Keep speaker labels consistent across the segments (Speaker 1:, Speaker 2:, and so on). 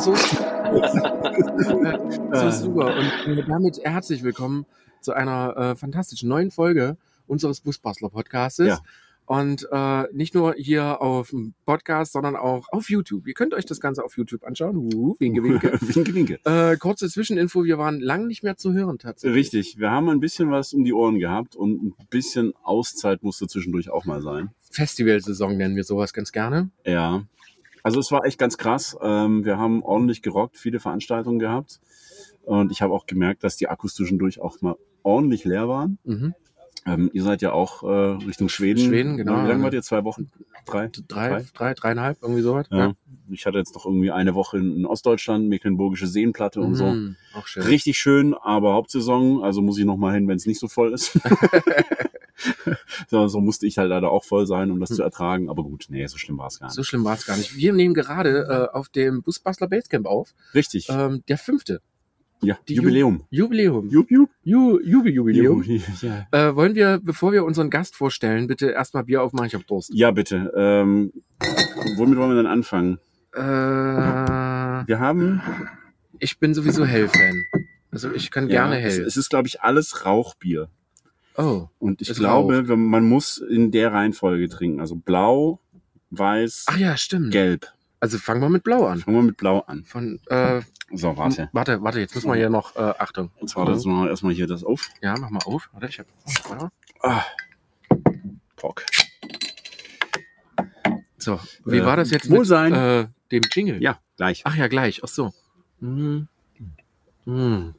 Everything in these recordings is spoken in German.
Speaker 1: so, so super. Und äh, damit herzlich willkommen zu einer äh, fantastischen neuen Folge unseres Busbastler Podcastes.
Speaker 2: Ja.
Speaker 1: Und äh, nicht nur hier auf dem Podcast, sondern auch auf YouTube. Ihr könnt euch das Ganze auf YouTube anschauen. Uh, winke, winke.
Speaker 2: winke, winke.
Speaker 1: äh, kurze Zwischeninfo, wir waren lang nicht mehr zu hören tatsächlich.
Speaker 2: Richtig, wir haben ein bisschen was um die Ohren gehabt und ein bisschen Auszeit musste zwischendurch auch mal sein.
Speaker 1: Festivalsaison nennen wir sowas ganz gerne.
Speaker 2: Ja, also es war echt ganz krass. Ähm, wir haben ordentlich gerockt, viele Veranstaltungen gehabt. Und ich habe auch gemerkt, dass die Akkus zwischendurch auch mal ordentlich leer waren.
Speaker 1: Mhm.
Speaker 2: Ähm, ihr seid ja auch äh, Richtung Schweden.
Speaker 1: Schweden, genau.
Speaker 2: Wie lange wart ihr? Zwei Wochen? Drei?
Speaker 1: Drei, drei, dreieinhalb, irgendwie sowas.
Speaker 2: Ja. Ich hatte jetzt noch irgendwie eine Woche in Ostdeutschland, Mecklenburgische Seenplatte und so.
Speaker 1: Mhm, Auch schön.
Speaker 2: Richtig schön, aber Hauptsaison, also muss ich noch mal hin, wenn es nicht so voll ist. so, so musste ich halt leider auch voll sein, um das zu ertragen. Aber gut, nee, so schlimm war es gar nicht.
Speaker 1: So schlimm war es gar nicht. Wir nehmen gerade äh, auf dem Busbastler Basecamp auf.
Speaker 2: Richtig.
Speaker 1: Ähm, der fünfte.
Speaker 2: Ja,
Speaker 1: die
Speaker 2: Jubiläum.
Speaker 1: Jubiläum.
Speaker 2: Jupp, jupp.
Speaker 1: Ju Jubi Jubiläum.
Speaker 2: Ja.
Speaker 1: Äh, wollen wir, bevor wir unseren Gast vorstellen, bitte erstmal Bier aufmachen? Ich hab Durst.
Speaker 2: ja, bitte. Ähm, womit wollen wir denn anfangen?
Speaker 1: Äh,
Speaker 2: Wir haben
Speaker 1: ich bin sowieso Hell-Fan. Also ich kann gerne
Speaker 2: ja, es,
Speaker 1: Hell.
Speaker 2: es ist, glaube ich, alles Rauchbier.
Speaker 1: oh,
Speaker 2: Und ich glaube, wenn- man muss in der Reihenfolge trinken. Also blau, weiß,
Speaker 1: ach ja, stimmt.
Speaker 2: gelb.
Speaker 1: Also fangen wir mit Blau an.
Speaker 2: Fangen wir mit blau an.
Speaker 1: Von, äh,
Speaker 2: So, warte.
Speaker 1: warte, warte, jetzt müssen wir hier noch, äh, Achtung.
Speaker 2: Und zwar das machen wir erstmal hier das auf.
Speaker 1: Ja, mach mal auf. Warte, ich hab, ja.
Speaker 2: Ah. Pock.
Speaker 1: So, wie
Speaker 2: Äh,
Speaker 1: war das jetzt mit äh, dem Jingle?
Speaker 2: Ja, gleich.
Speaker 1: Ach ja, gleich. Ach so. Hm. Hm.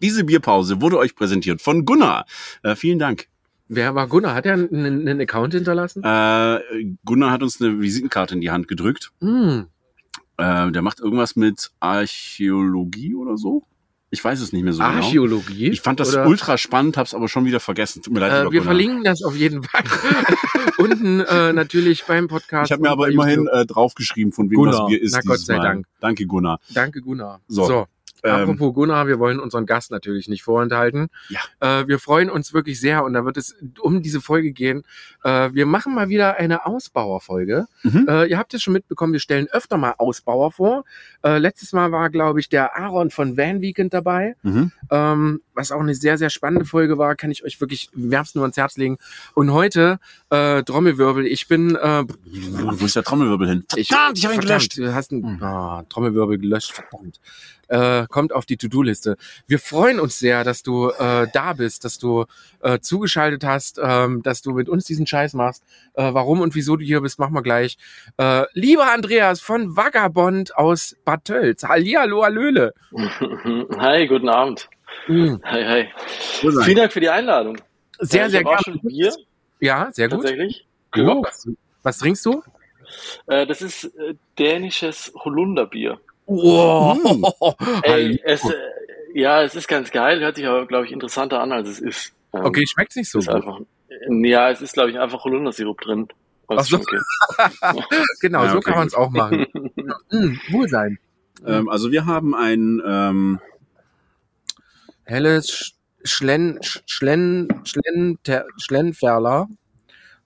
Speaker 2: Diese Bierpause wurde euch präsentiert von Gunnar. Äh, vielen Dank.
Speaker 1: Wer war Gunnar? Hat er einen, einen Account hinterlassen?
Speaker 2: Äh, Gunnar hat uns eine Visitenkarte in die Hand gedrückt.
Speaker 1: Hm.
Speaker 2: Äh, der macht irgendwas mit Archäologie oder so. Ich weiß es nicht mehr so genau.
Speaker 1: Archäologie.
Speaker 2: Ich fand das
Speaker 1: oder?
Speaker 2: ultra spannend, hab's aber schon wieder vergessen. Tut mir leid,
Speaker 1: Äh, wir verlinken das auf jeden Fall. Unten äh, natürlich beim Podcast.
Speaker 2: Ich habe mir aber immerhin äh, draufgeschrieben, von wem
Speaker 1: Gunnar.
Speaker 2: das Bier ist.
Speaker 1: Na, Gott sei
Speaker 2: Mal.
Speaker 1: Dank.
Speaker 2: Danke, Gunnar.
Speaker 1: Danke, Gunnar.
Speaker 2: So.
Speaker 1: so.
Speaker 2: Ähm,
Speaker 1: Apropos Gunnar, wir wollen unseren Gast natürlich nicht vorenthalten.
Speaker 2: Ja.
Speaker 1: Äh, wir freuen uns wirklich sehr und da wird es um diese Folge gehen. Äh, wir machen mal wieder eine Ausbauerfolge.
Speaker 2: Mhm.
Speaker 1: Äh, ihr habt es schon mitbekommen, wir stellen öfter mal Ausbauer vor. Äh, letztes Mal war, glaube ich, der Aaron von Van Weekend dabei.
Speaker 2: mhm.
Speaker 1: Ähm, was auch eine sehr, sehr spannende Folge war, kann ich euch wirklich wärmstens nur ans Herz legen. Und heute, äh, Trommelwirbel, ich bin, äh,
Speaker 2: Wo ist der Trommelwirbel hin? Verdammt, ich, habe ihn gelöscht.
Speaker 1: Du hast einen ah, Trommelwirbel gelöscht, verdammt. Äh, kommt auf die To-Do-Liste. Wir freuen uns sehr, dass du äh, da bist, dass du äh, zugeschaltet hast, ähm, dass du mit uns diesen Scheiß machst. Äh, warum und wieso du hier bist, machen wir gleich. Äh, lieber Andreas von Vagabond aus Bad Tölz. Hallihallo, Hallöle.
Speaker 3: Hi, guten Abend.
Speaker 1: Mhm.
Speaker 3: Hi, hi.
Speaker 2: Wo sein?
Speaker 3: Vielen Dank für die Einladung.
Speaker 1: Sehr,
Speaker 3: Äh,
Speaker 1: sehr gerne.
Speaker 3: schon Bier,
Speaker 1: Ja, sehr gut.
Speaker 3: tatsächlich.
Speaker 1: Was, was trinkst du?
Speaker 3: Äh, das ist äh, dänisches Holunderbier.
Speaker 1: Wow.
Speaker 3: Ey, es, äh, ja, es ist ganz geil, hört sich aber, glaube ich, interessanter an, als es ist. Ähm,
Speaker 1: Okay, schmeckt's nicht so gut.
Speaker 3: einfach, ja, es ist, glaube ich, einfach Holundersirup drin.
Speaker 1: Ach so.
Speaker 3: okay.
Speaker 1: Genau,
Speaker 2: Ja,
Speaker 1: so
Speaker 2: okay,
Speaker 1: kann man es auch machen. mm, Wohlsein.
Speaker 2: Ähm, also wir haben ein ähm,
Speaker 1: Helles Sch- Schlen, Sch- Schlen, Schlen, Schlenferler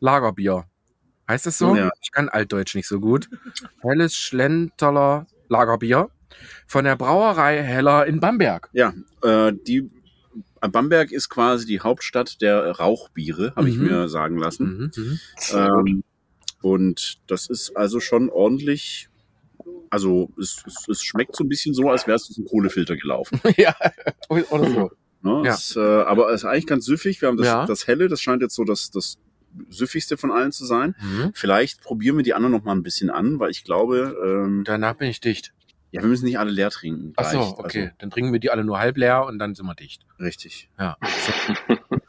Speaker 1: Lagerbier. Heißt das so?
Speaker 2: Ja.
Speaker 1: Ich kann Altdeutsch nicht so gut. Helles Schlenterler Lagerbier von der Brauerei Heller in Bamberg.
Speaker 2: Ja, äh, die äh, Bamberg ist quasi die Hauptstadt der Rauchbiere, habe ich
Speaker 1: Mhm.
Speaker 2: mir sagen lassen.
Speaker 1: Mhm. mhm.
Speaker 2: Ähm, und das ist also schon ordentlich. Also es, es, es schmeckt so ein bisschen so, als wärst du zum Kohlefilter gelaufen.
Speaker 1: ja, oder so.
Speaker 2: Ne?
Speaker 1: Ja.
Speaker 2: Es, äh, aber es ist eigentlich ganz süffig. Wir haben das,
Speaker 1: Ja.
Speaker 2: das helle, das scheint jetzt so das, das süffigste von allen zu sein.
Speaker 1: Mhm.
Speaker 2: Vielleicht probieren wir die anderen noch mal ein bisschen an, weil ich glaube, ähm,
Speaker 1: Danach bin ich dicht.
Speaker 2: ja, wir müssen nicht alle leer trinken.
Speaker 1: Ach so, okay. Dann trinken wir die alle nur halb leer und dann sind wir dicht.
Speaker 2: Also, richtig.
Speaker 1: Ja.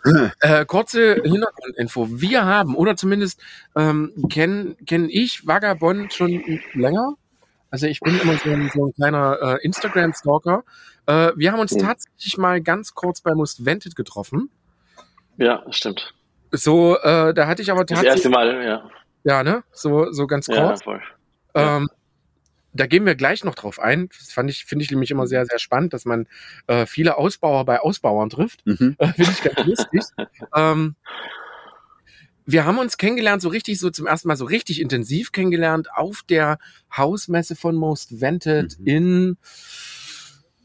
Speaker 1: äh, kurze Hintergrundinfo. Wir haben, oder zumindest ähm, kenne kenn ich Vagabond schon länger. Also ich bin immer so ein, so ein kleiner äh, Instagram-Stalker. Äh, wir haben uns tatsächlich mal ganz kurz bei Most Vented getroffen.
Speaker 3: Ja, stimmt.
Speaker 1: So, äh, da hatte ich aber
Speaker 3: Das erste
Speaker 1: tatsächlich,
Speaker 3: Mal, ja.
Speaker 1: ja, ne, so, so ganz
Speaker 3: Ja,
Speaker 1: kurz.
Speaker 3: voll. ja.
Speaker 1: Ähm, da gehen wir gleich noch drauf ein. Das fand ich, finde ich nämlich immer sehr, sehr spannend, dass man äh, viele Ausbauer bei Ausbauern trifft.
Speaker 2: Mhm.
Speaker 1: Äh, Finde ich ganz lustig. ähm, wir haben uns kennengelernt, so richtig, so zum ersten Mal so richtig intensiv kennengelernt auf der Hausmesse von Most Vented
Speaker 2: Mhm.
Speaker 1: in,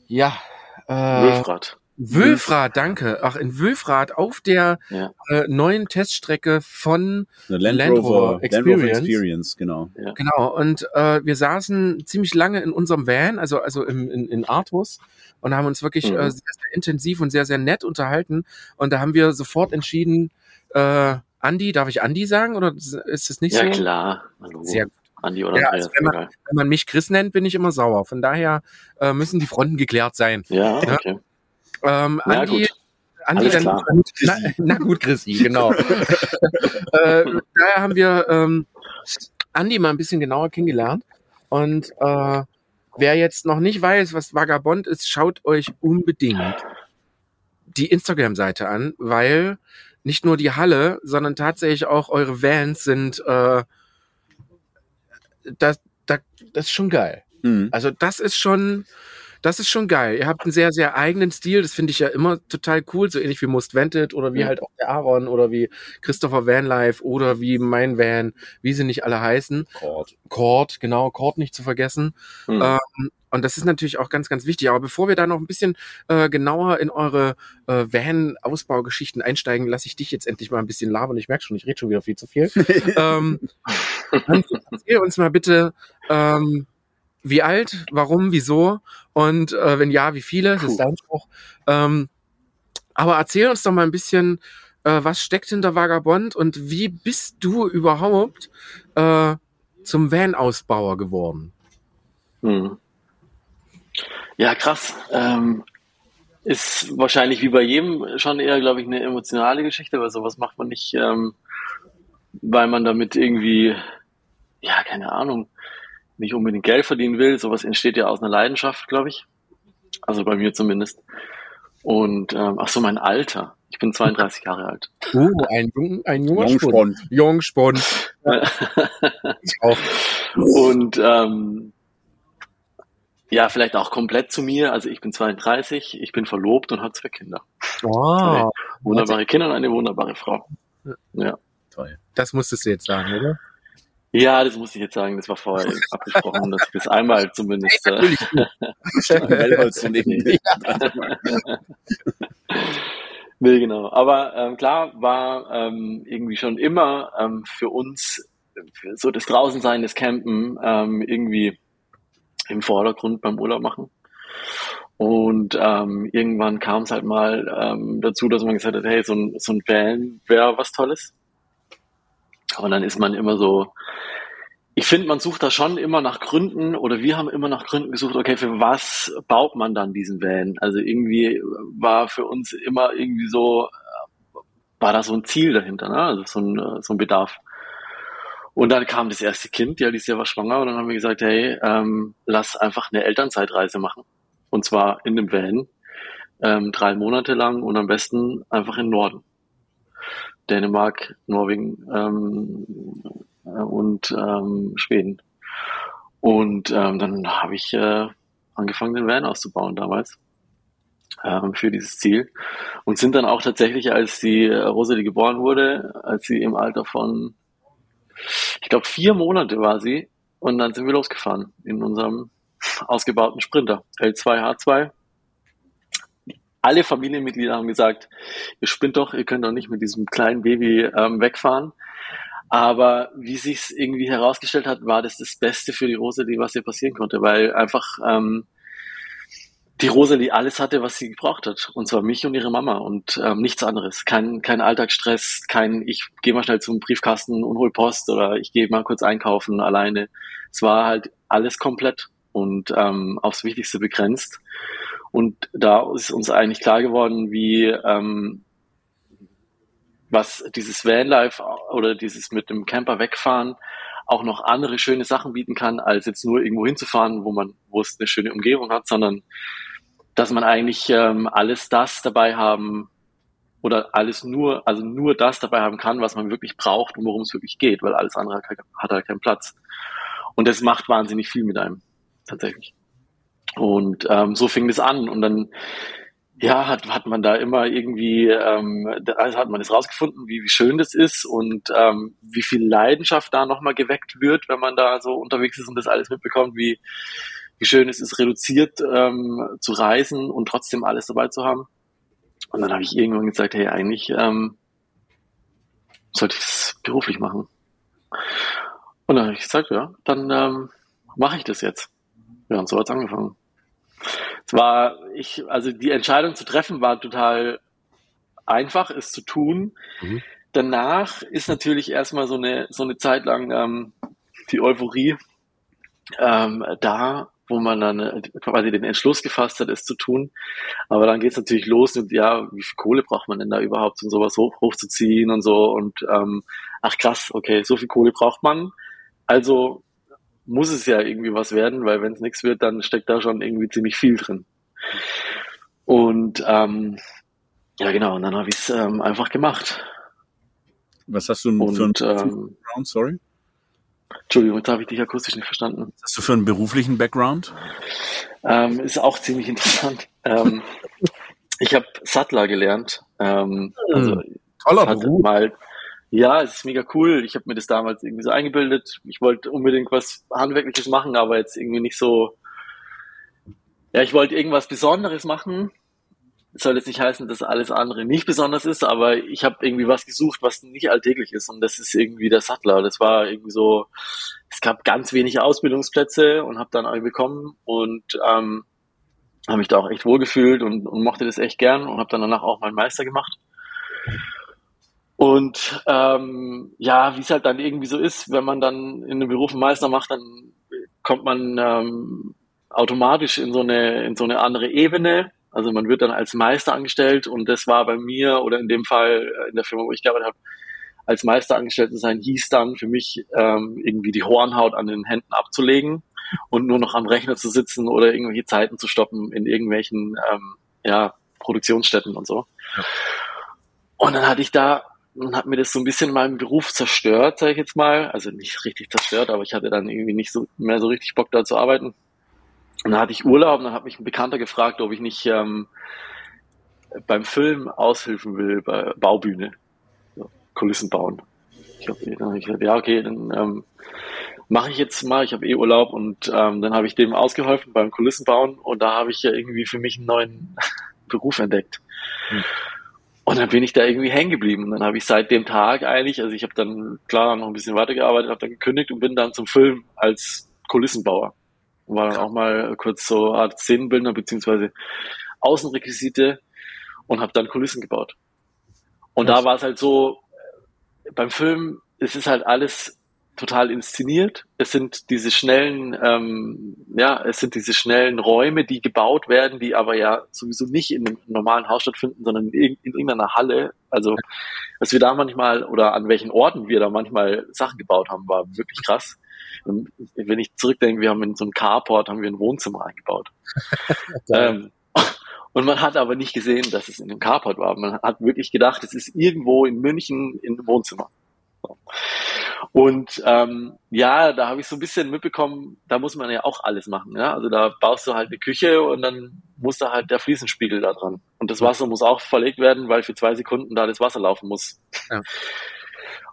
Speaker 1: ja, äh,
Speaker 3: Wülfrath.
Speaker 1: Wülfrath, danke. Ach, in Wülfrath auf der
Speaker 3: Ja.
Speaker 1: äh, neuen Teststrecke von
Speaker 2: Land,
Speaker 1: Land
Speaker 2: Rover,
Speaker 1: Rover
Speaker 2: Land Rover
Speaker 1: Experience.
Speaker 2: Experience, genau.
Speaker 1: Genau, und äh, wir saßen ziemlich lange in unserem Van, also, also im, in, in Artus, und haben uns wirklich
Speaker 3: Mhm.
Speaker 1: äh, sehr, sehr intensiv und sehr, sehr nett unterhalten. Und da haben wir sofort entschieden, äh, Andi, darf ich Andi sagen oder ist es nicht
Speaker 3: Ja,
Speaker 1: so?
Speaker 3: klar. Hallo.
Speaker 1: Sehr gut.
Speaker 3: Andi oder
Speaker 1: Ja, also wenn man-. Wenn man mich Chris nennt, bin ich immer sauer. Von daher äh, müssen die Fronten geklärt sein.
Speaker 3: Ja,
Speaker 1: Ja. Ähm,
Speaker 3: Na
Speaker 1: Andi,
Speaker 3: gut.
Speaker 1: Andi,
Speaker 3: Alles
Speaker 1: dann,
Speaker 3: klar.
Speaker 1: Na, na gut, Christi, genau. äh, daher haben wir ähm, Andi mal ein bisschen genauer kennengelernt. Und äh, wer jetzt noch nicht weiß, was Vagabond ist, schaut euch unbedingt die Instagram-Seite an, weil nicht nur die Halle, sondern tatsächlich auch eure Vans sind äh, das, das, das ist schon geil.
Speaker 2: Mhm.
Speaker 1: Also das ist schon, das ist schon geil. Ihr habt einen sehr, sehr eigenen Stil. Das finde ich ja immer total cool. So ähnlich wie Most Vented oder wie
Speaker 3: Ja.
Speaker 1: halt auch der Aaron oder wie Christopher Van Life oder wie mein Van, wie sie nicht alle heißen.
Speaker 2: Cord.
Speaker 1: Cord, genau, Cord nicht zu vergessen.
Speaker 3: Hm.
Speaker 1: Ähm, und das ist natürlich auch ganz, ganz wichtig. Aber bevor wir da noch ein bisschen äh, genauer in eure äh, Van-Ausbaugeschichten einsteigen, lasse ich dich jetzt endlich mal ein bisschen labern. Ich merke schon, ich rede schon wieder viel zu viel. ähm, erzähl uns mal bitte, ähm, wie alt, warum, wieso und äh, wenn ja, wie viele, das
Speaker 3: Puh.
Speaker 1: ist dein Spruch. Ähm, aber erzähl uns doch mal ein bisschen, äh, was steckt hinter Vagabond und wie bist du überhaupt äh, zum Van-Ausbauer geworden?
Speaker 3: Hm. Ja, krass. Ähm, ist wahrscheinlich wie bei jedem schon eher, glaube ich, eine emotionale Geschichte, weil sowas macht man nicht, ähm, weil man damit irgendwie, ja, keine Ahnung, nicht unbedingt Geld verdienen will. Sowas entsteht ja aus einer Leidenschaft, glaube ich. Also bei mir zumindest. Und ähm, ach so, mein Alter. Ich bin 32 Jahre alt.
Speaker 1: Oh, ein, jung, ein junger Spund.
Speaker 2: Jungspund.
Speaker 1: Jungspund. Ich auch.
Speaker 3: Und ähm, ja, vielleicht auch komplett zu mir. Also ich bin 32, ich bin verlobt und habe zwei Kinder.
Speaker 1: Oh,
Speaker 3: Wunderbare Kinder und eine wunderbare Frau. Ja.
Speaker 2: Toll.
Speaker 1: das musstest du jetzt sagen, oder?
Speaker 3: Ja, das muss ich jetzt sagen, das war vorher abgesprochen, dass ich das einmal zumindest. Äh,
Speaker 2: Wellholz zu nehmen.
Speaker 3: will, genau. Aber ähm, klar war ähm, irgendwie schon immer ähm, für uns für so das Draußensein, das Campen ähm, irgendwie im Vordergrund beim Urlaub machen. Und ähm, irgendwann kam es halt mal ähm, dazu, dass man gesagt hat, hey, so ein, so ein Van wäre was Tolles. Und dann ist man immer so, ich finde, man sucht da schon immer nach Gründen oder wir haben immer nach Gründen gesucht, okay, für was baut man dann diesen Van? Also irgendwie war für uns immer irgendwie so, war da so ein Ziel dahinter, ne? also so ein, so ein Bedarf. Und dann kam das erste Kind, die Alicia war schwanger und dann haben wir gesagt, hey, ähm, lass einfach eine Elternzeitreise machen. Und zwar in dem Van, ähm, drei Monate lang und am besten einfach in den Norden. Dänemark, Norwegen ähm, äh, und ähm, Schweden. Und ähm, dann habe ich äh, angefangen, den Van auszubauen damals ähm, für dieses Ziel. Und sind dann auch tatsächlich, als die äh, Rosalie geboren wurde, als sie im Alter von, ich glaube, vier Monate war sie, und dann sind wir losgefahren in unserem ausgebauten Sprinter, L2H2. Alle Familienmitglieder haben gesagt, ihr spinnt doch, ihr könnt doch nicht mit diesem kleinen Baby ähm, wegfahren. Aber wie sich's irgendwie herausgestellt hat, war das das Beste für die Rosalie, was ihr passieren konnte, weil einfach ähm, die Rosalie alles hatte, was sie gebraucht hat. Und zwar mich und ihre Mama und ähm, nichts anderes. Kein, kein Alltagsstress, kein ich gehe mal schnell zum Briefkasten und hol Post oder ich gehe mal kurz einkaufen alleine. Es war halt alles komplett und ähm, aufs Wichtigste begrenzt. Und da ist uns eigentlich klar geworden, wie ähm, was dieses Vanlife oder dieses mit dem Camper wegfahren auch noch andere schöne Sachen bieten kann, als jetzt nur irgendwo hinzufahren, wo man, wo es eine schöne Umgebung hat, sondern dass man eigentlich ähm, alles das dabei haben oder alles nur, also nur das dabei haben kann, was man wirklich braucht und worum es wirklich geht, weil alles andere hat, hat halt keinen Platz. Und das macht wahnsinnig viel mit einem, tatsächlich. Und ähm, so fing das an. Und dann ja, hat, hat man da immer irgendwie, ähm, also hat man es rausgefunden, wie, wie schön das ist und ähm, wie viel Leidenschaft da nochmal geweckt wird, wenn man da so unterwegs ist und das alles mitbekommt, wie, wie schön es ist, reduziert ähm, zu reisen und trotzdem alles dabei zu haben. Und dann habe ich irgendwann gesagt, hey, eigentlich ähm, sollte ich es beruflich machen. Und dann habe ich gesagt, ja, dann ähm, mache ich das jetzt. Ja, und so hat's angefangen. Es war, ich, also die Entscheidung zu treffen war total einfach, es zu tun. Mhm. Danach ist natürlich erstmal so eine, so eine Zeit lang ähm, die Euphorie ähm, da, wo man dann äh, quasi den Entschluss gefasst hat, es zu tun. Aber dann geht es natürlich los und ja, wie viel Kohle braucht man denn da überhaupt, um sowas hoch, hochzuziehen und so. Und ähm, ach krass, okay, so viel Kohle braucht man. Also muss es ja irgendwie was werden, weil wenn es nichts wird, dann steckt da schon irgendwie ziemlich viel drin. Und ähm, ja, genau, und dann habe ich es ähm, einfach gemacht.
Speaker 2: Was hast du und, für einen ähm, Background, sorry?
Speaker 3: Entschuldigung, jetzt habe ich dich akustisch nicht verstanden.
Speaker 2: Was hast du für einen beruflichen Background?
Speaker 3: Ähm, ist auch ziemlich interessant. ähm, ich habe Sattler gelernt. Ähm, also hm,
Speaker 2: Toller Beruf.
Speaker 3: Mal, ja, es ist mega cool. Ich habe mir das damals irgendwie so eingebildet. Ich wollte unbedingt was Handwerkliches machen, aber jetzt irgendwie nicht so. Ja, ich wollte irgendwas Besonderes machen. Das soll jetzt nicht heißen, dass alles andere nicht besonders ist, aber ich habe irgendwie was gesucht, was nicht alltäglich ist. Und das ist irgendwie der Sattler. Das war irgendwie so, es gab ganz wenige Ausbildungsplätze und habe dann eine bekommen und ähm, habe mich da auch echt wohlgefühlt und, und mochte das echt gern und habe dann danach auch meinen Meister gemacht. Und ähm, ja, wie es halt dann irgendwie so ist, wenn man dann in einem Beruf einen Meister macht, dann kommt man ähm, automatisch in so eine in so eine andere Ebene. Also man wird dann als Meister angestellt und das war bei mir oder in dem Fall in der Firma, wo ich gearbeitet habe, als Meister angestellt zu sein, hieß dann für mich ähm, irgendwie die Hornhaut an den Händen abzulegen und nur noch am Rechner zu sitzen oder irgendwelche Zeiten zu stoppen in irgendwelchen ähm, ja, Produktionsstätten und so. Ja. Und dann hatte ich da und hat mir das so ein bisschen meinen Beruf zerstört, sage ich jetzt mal. Also nicht richtig zerstört, aber ich hatte dann irgendwie nicht so mehr so richtig Bock da zu arbeiten. Und dann hatte ich Urlaub und dann hat mich ein Bekannter gefragt, ob ich nicht ähm, beim Film aushelfen will bei Baubühne, so, Kulissen bauen. Ich habe hab gesagt, ja okay, dann ähm, mache ich jetzt mal. Ich habe eh Urlaub und ähm, dann habe ich dem ausgeholfen beim Kulissen bauen und da habe ich ja irgendwie für mich einen neuen Beruf entdeckt. Hm. Und dann bin ich da irgendwie hängen geblieben. Und dann habe ich seit dem Tag eigentlich, also ich habe dann klar noch ein bisschen weitergearbeitet, habe dann gekündigt und bin dann zum Film als Kulissenbauer. Und war dann auch mal kurz so Art Szenenbildner beziehungsweise Außenrequisite und habe dann Kulissen gebaut. Und Was? da war es halt so, beim Film, es ist halt alles total inszeniert. Es sind diese schnellen, ähm, ja, es sind diese schnellen Räume, die gebaut werden, die aber ja sowieso nicht in einem normalen Haus stattfinden, sondern in, in irgendeiner Halle. Also, was wir da manchmal oder an welchen Orten wir da manchmal Sachen gebaut haben, war wirklich krass. Und wenn ich zurückdenke, wir haben in so einem Carport haben wir ein Wohnzimmer eingebaut. ähm, und man hat aber nicht gesehen, dass es in einem Carport war. Man hat wirklich gedacht, es ist irgendwo in München in einem Wohnzimmer. Und ähm, ja, da habe ich so ein bisschen mitbekommen, da muss man ja auch alles machen. Ja? Also da baust du halt eine Küche und dann muss da halt der Fliesenspiegel da dran. Und das Wasser muss auch verlegt werden, weil für zwei Sekunden da das Wasser laufen muss. Ja.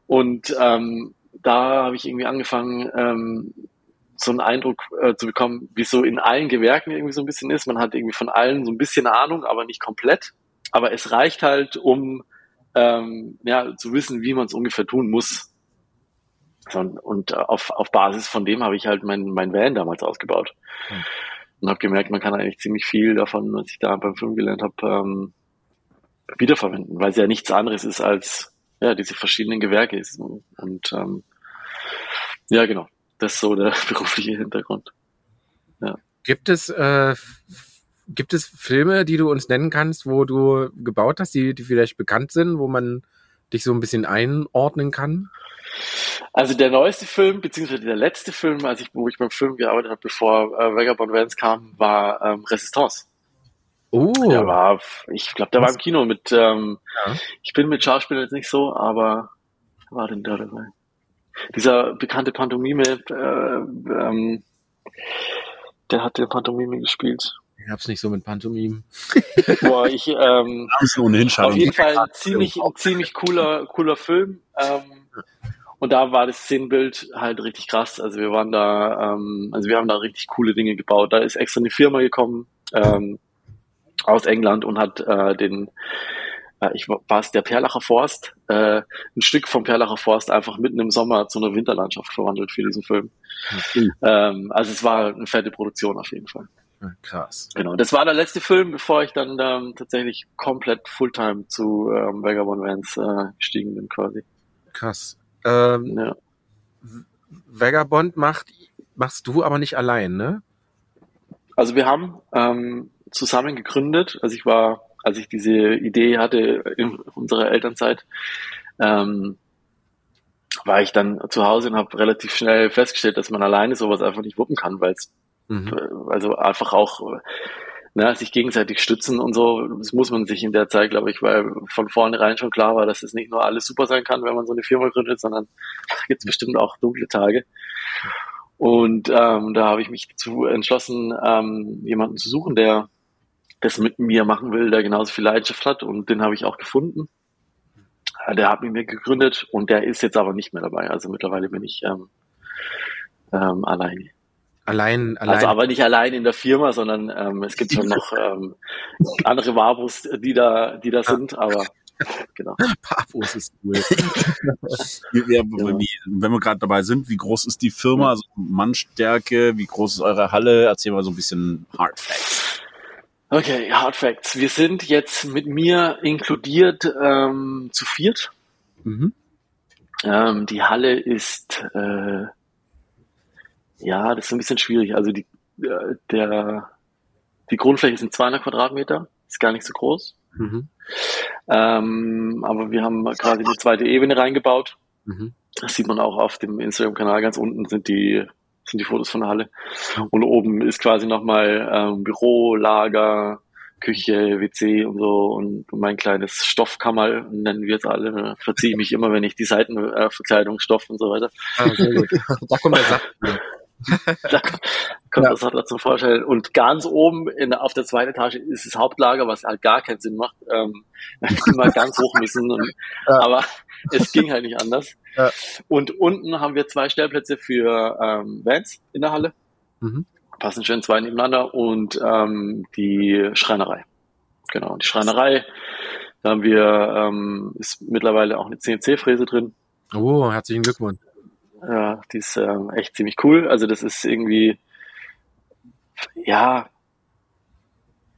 Speaker 3: Und ähm, da habe ich irgendwie angefangen, ähm, so einen Eindruck äh, zu bekommen, wie es so in allen Gewerken irgendwie so ein bisschen ist. Man hat irgendwie von allen so ein bisschen Ahnung, aber nicht komplett. Aber es reicht halt, um ähm, ja, zu wissen, wie man es ungefähr tun muss. Und, und auf, auf Basis von dem habe ich halt mein, mein Van damals ausgebaut. Mhm. Und habe gemerkt, man kann eigentlich ziemlich viel davon, was ich da beim Film gelernt habe, ähm, wiederverwenden, weil es ja nichts anderes ist als ja, diese verschiedenen Gewerke ist. Und ähm, ja, genau, das ist so der berufliche Hintergrund.
Speaker 1: Ja. Gibt es äh, Gibt es Filme, die du uns nennen kannst, wo du gebaut hast, die, die vielleicht bekannt sind, wo man dich so ein bisschen einordnen kann?
Speaker 3: Also der neueste Film, beziehungsweise der letzte Film, als ich, wo ich beim Film gearbeitet habe, bevor äh, Vagabond Vans kam, war ähm, Resistance. Oh. Der war, ich glaube, der Was? war im Kino mit, ähm, ja. ich bin mit Schauspielern jetzt nicht so, aber war denn da dabei? Dieser bekannte Pantomime, äh, ähm, der hat den Pantomime gespielt.
Speaker 1: Ich hab's nicht so mit Pantomim.
Speaker 3: Boah, ich, ähm, auf jeden Fall ein ziemlich, ein ziemlich cooler, cooler Film. Ähm, und da war das Szenenbild halt richtig krass. Also wir waren da, ähm, also wir haben da richtig coole Dinge gebaut. Da ist extra eine Firma gekommen ähm, aus England und hat äh, den, äh, ich war es der Perlacher Forst, äh, ein Stück vom Perlacher Forst einfach mitten im Sommer zu einer Winterlandschaft verwandelt für diesen Film.
Speaker 2: Mhm.
Speaker 3: Ähm, also es war eine fette Produktion auf jeden Fall.
Speaker 1: Ja, Krass.
Speaker 3: Genau, das war der letzte Film, bevor ich dann ähm, tatsächlich komplett Fulltime zu ähm, Vagabond Vans äh, gestiegen bin quasi.
Speaker 1: Krass. Ähm,
Speaker 3: Ja.
Speaker 1: Vagabond macht, machst du aber nicht allein, ne?
Speaker 3: Also wir haben ähm, zusammen gegründet, also ich war, als ich diese Idee hatte in unserer Elternzeit, ähm, war ich dann zu Hause und habe relativ schnell festgestellt, dass man alleine sowas einfach nicht wuppen kann, weil es
Speaker 1: Mhm.
Speaker 3: also einfach auch äh, ne, sich gegenseitig stützen und so, das muss man sich in der Zeit, glaube ich, weil von vornherein schon klar war, dass es nicht nur alles super sein kann, wenn man so eine Firma gründet, sondern gibt es bestimmt auch dunkle Tage. Und ähm, da habe ich mich dazu entschlossen, ähm, jemanden zu suchen, der das mit mir machen will, der genauso viel Leidenschaft hat und den habe ich auch gefunden. Äh, Der hat mit mir gegründet und der ist jetzt aber nicht mehr dabei. Also mittlerweile bin ich ähm, ähm, alleine.
Speaker 1: Allein, allein.
Speaker 3: Also aber nicht allein in der Firma, sondern ähm, es gibt schon noch ähm, andere Wabus, die da, die da sind, aber genau.
Speaker 1: Papos ist cool.
Speaker 2: Wie, wie, wie, wenn wir gerade dabei sind, wie groß ist die Firma? Also Mannstärke, wie groß ist eure Halle? Erzähl mal so ein bisschen Hard Facts.
Speaker 3: Okay, Hard Facts. Wir sind jetzt mit mir inkludiert ähm, zu viert.
Speaker 1: mhm.
Speaker 3: Ähm, die Halle ist äh, ja, das ist ein bisschen schwierig. Also die, äh, der, die Grundfläche sind 200 Quadratmeter, ist gar nicht so groß.
Speaker 1: Mhm.
Speaker 3: Ähm, aber wir haben quasi eine zweite Ebene reingebaut.
Speaker 1: Mhm.
Speaker 3: Das sieht man auch auf dem Instagram-Kanal. Ganz unten sind die, sind die Fotos von der Halle. Und oben ist quasi nochmal ähm, Büro, Lager, Küche, WC und so und mein kleines Stoffkammer, nennen wir es alle. Da verziehe ich mich immer, wenn ich die Seitenverkleidung, Stoff und so weiter.
Speaker 1: Ah, sehr gut. da kommt der Saft.
Speaker 3: Da kommt
Speaker 1: Ja.
Speaker 3: das Sattler zum Vorstellen. Und ganz oben in, auf der zweiten Etage ist das Hauptlager, was halt gar keinen Sinn macht. Ähm, da hätten wir ganz hoch müssen. Und,
Speaker 1: Ja.
Speaker 3: Aber es ging halt nicht anders.
Speaker 1: Ja.
Speaker 3: Und unten haben wir zwei Stellplätze für ähm, Vans in der Halle.
Speaker 1: Mhm.
Speaker 3: Passen schön zwei nebeneinander. Und ähm, die Schreinerei. Genau, die Schreinerei. Da haben wir, ähm, ist mittlerweile auch eine CNC-Fräse drin.
Speaker 1: Oh, herzlichen Glückwunsch.
Speaker 3: Ja, die ist ähm, echt ziemlich cool. Also das ist irgendwie, ja,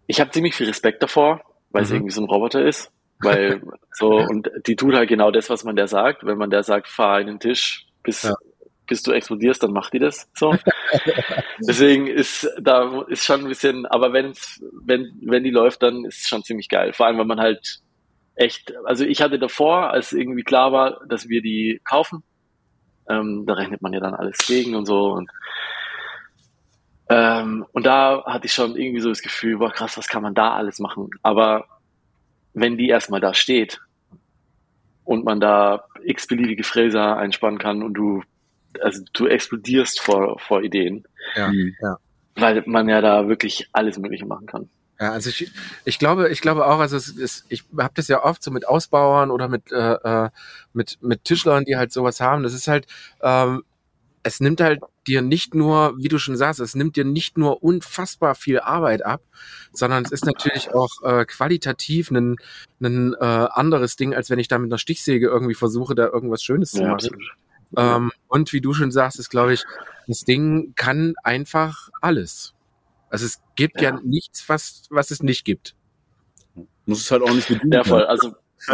Speaker 3: ich habe ziemlich viel Respekt davor, weil es
Speaker 1: Mhm.
Speaker 3: irgendwie so ein Roboter ist. Weil so, und die tut halt genau das, was man der sagt. Wenn man der sagt, fahr in den Tisch, bis,
Speaker 1: Ja.
Speaker 3: bis du explodierst, dann macht die das. So. Deswegen ist da ist schon ein bisschen, aber wenn's, wenn, wenn die läuft, dann ist es schon ziemlich geil. Vor allem, weil man halt echt, also ich hatte davor, als irgendwie klar war, dass wir die kaufen, ähm, da rechnet man ja dann alles gegen und so. Und, ähm, und da hatte ich schon irgendwie so das Gefühl, boah, krass, was kann man da alles machen? Aber wenn die erstmal da steht und man da x-beliebige Fräser einspannen kann und du, also du explodierst vor, vor Ideen,
Speaker 1: Ja,
Speaker 2: Mhm.
Speaker 1: ja.
Speaker 3: weil man ja da wirklich alles Mögliche machen kann.
Speaker 1: Ja, also ich, ich glaube, ich glaube auch, also es ist, ich habe das ja oft so mit Ausbauern oder mit äh, äh, mit mit Tischlern, die halt sowas haben. Das ist halt, ähm, es nimmt halt dir nicht nur, wie du schon sagst, es nimmt dir nicht nur unfassbar viel Arbeit ab, sondern es ist natürlich auch äh, qualitativ ein, ein äh, anderes Ding, als wenn ich da mit einer Stichsäge irgendwie versuche, da irgendwas Schönes zu machen.
Speaker 3: absolut.
Speaker 1: Ähm, und wie du schon sagst, ist, glaube ich, das Ding kann einfach alles. Also es gibt ja,
Speaker 3: Ja.
Speaker 1: nichts, was, was es nicht gibt.
Speaker 2: Muss es halt auch nicht bedienen.
Speaker 3: Ja, voll. Also.
Speaker 2: Ich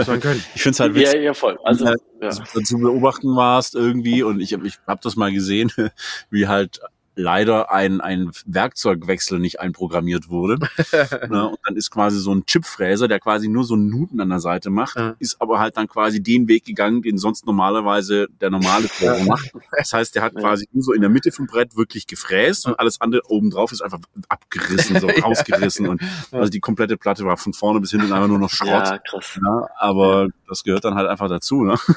Speaker 2: finde es halt
Speaker 3: ja,
Speaker 2: witzig,
Speaker 3: ja, voll. Also,
Speaker 2: Ja,
Speaker 3: ja.
Speaker 2: dass du zu beobachten warst irgendwie und ich, hab- ich habe das mal gesehen, wie halt leider ein, ein Werkzeugwechsel nicht einprogrammiert wurde. ne? Und dann ist quasi so ein Chipfräser, der quasi nur so einen Nuten an der Seite macht,
Speaker 1: Ja.
Speaker 2: ist aber halt dann quasi den Weg gegangen, den sonst normalerweise der normale Fräser macht. Das heißt, der hat quasi nur so in der Mitte vom Brett wirklich gefräst und alles andere oben drauf ist einfach abgerissen, so rausgerissen und also die komplette Platte war von vorne bis hinten einfach nur noch Schrott.
Speaker 3: ja, krass.
Speaker 2: Ja, aber das gehört dann halt einfach dazu, ne?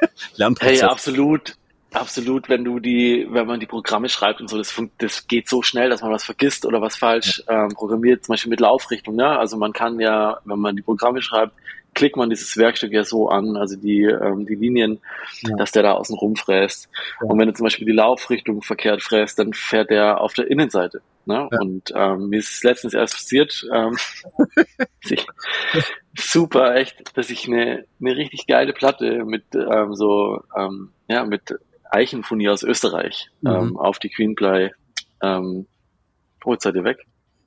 Speaker 3: Hey,
Speaker 2: Lernprozess.
Speaker 3: absolut. Absolut, wenn du die, wenn man die Programme schreibt und so, das, das geht so schnell, dass man was vergisst oder was falsch ähm, programmiert, zum Beispiel mit Laufrichtung. Ne? Also man kann ja, wenn man die Programme schreibt, klickt man dieses Werkstück ja so an, also die, ähm, die Linien,
Speaker 1: Ja.
Speaker 3: dass der da außen rum fräst.
Speaker 1: Ja.
Speaker 3: Und wenn du zum Beispiel die Laufrichtung verkehrt fräst, dann fährt der auf der Innenseite. Ne?
Speaker 1: Ja.
Speaker 3: Und ähm, mir ist letztens erst passiert, ähm, ich, super echt, dass ich eine, eine richtig geile Platte mit ähm, so ähm, ja mit Eichenfurnier aus Österreich
Speaker 1: Mhm.
Speaker 3: ähm, auf die Queenply. Ähm, oh, jetzt seid ihr weg.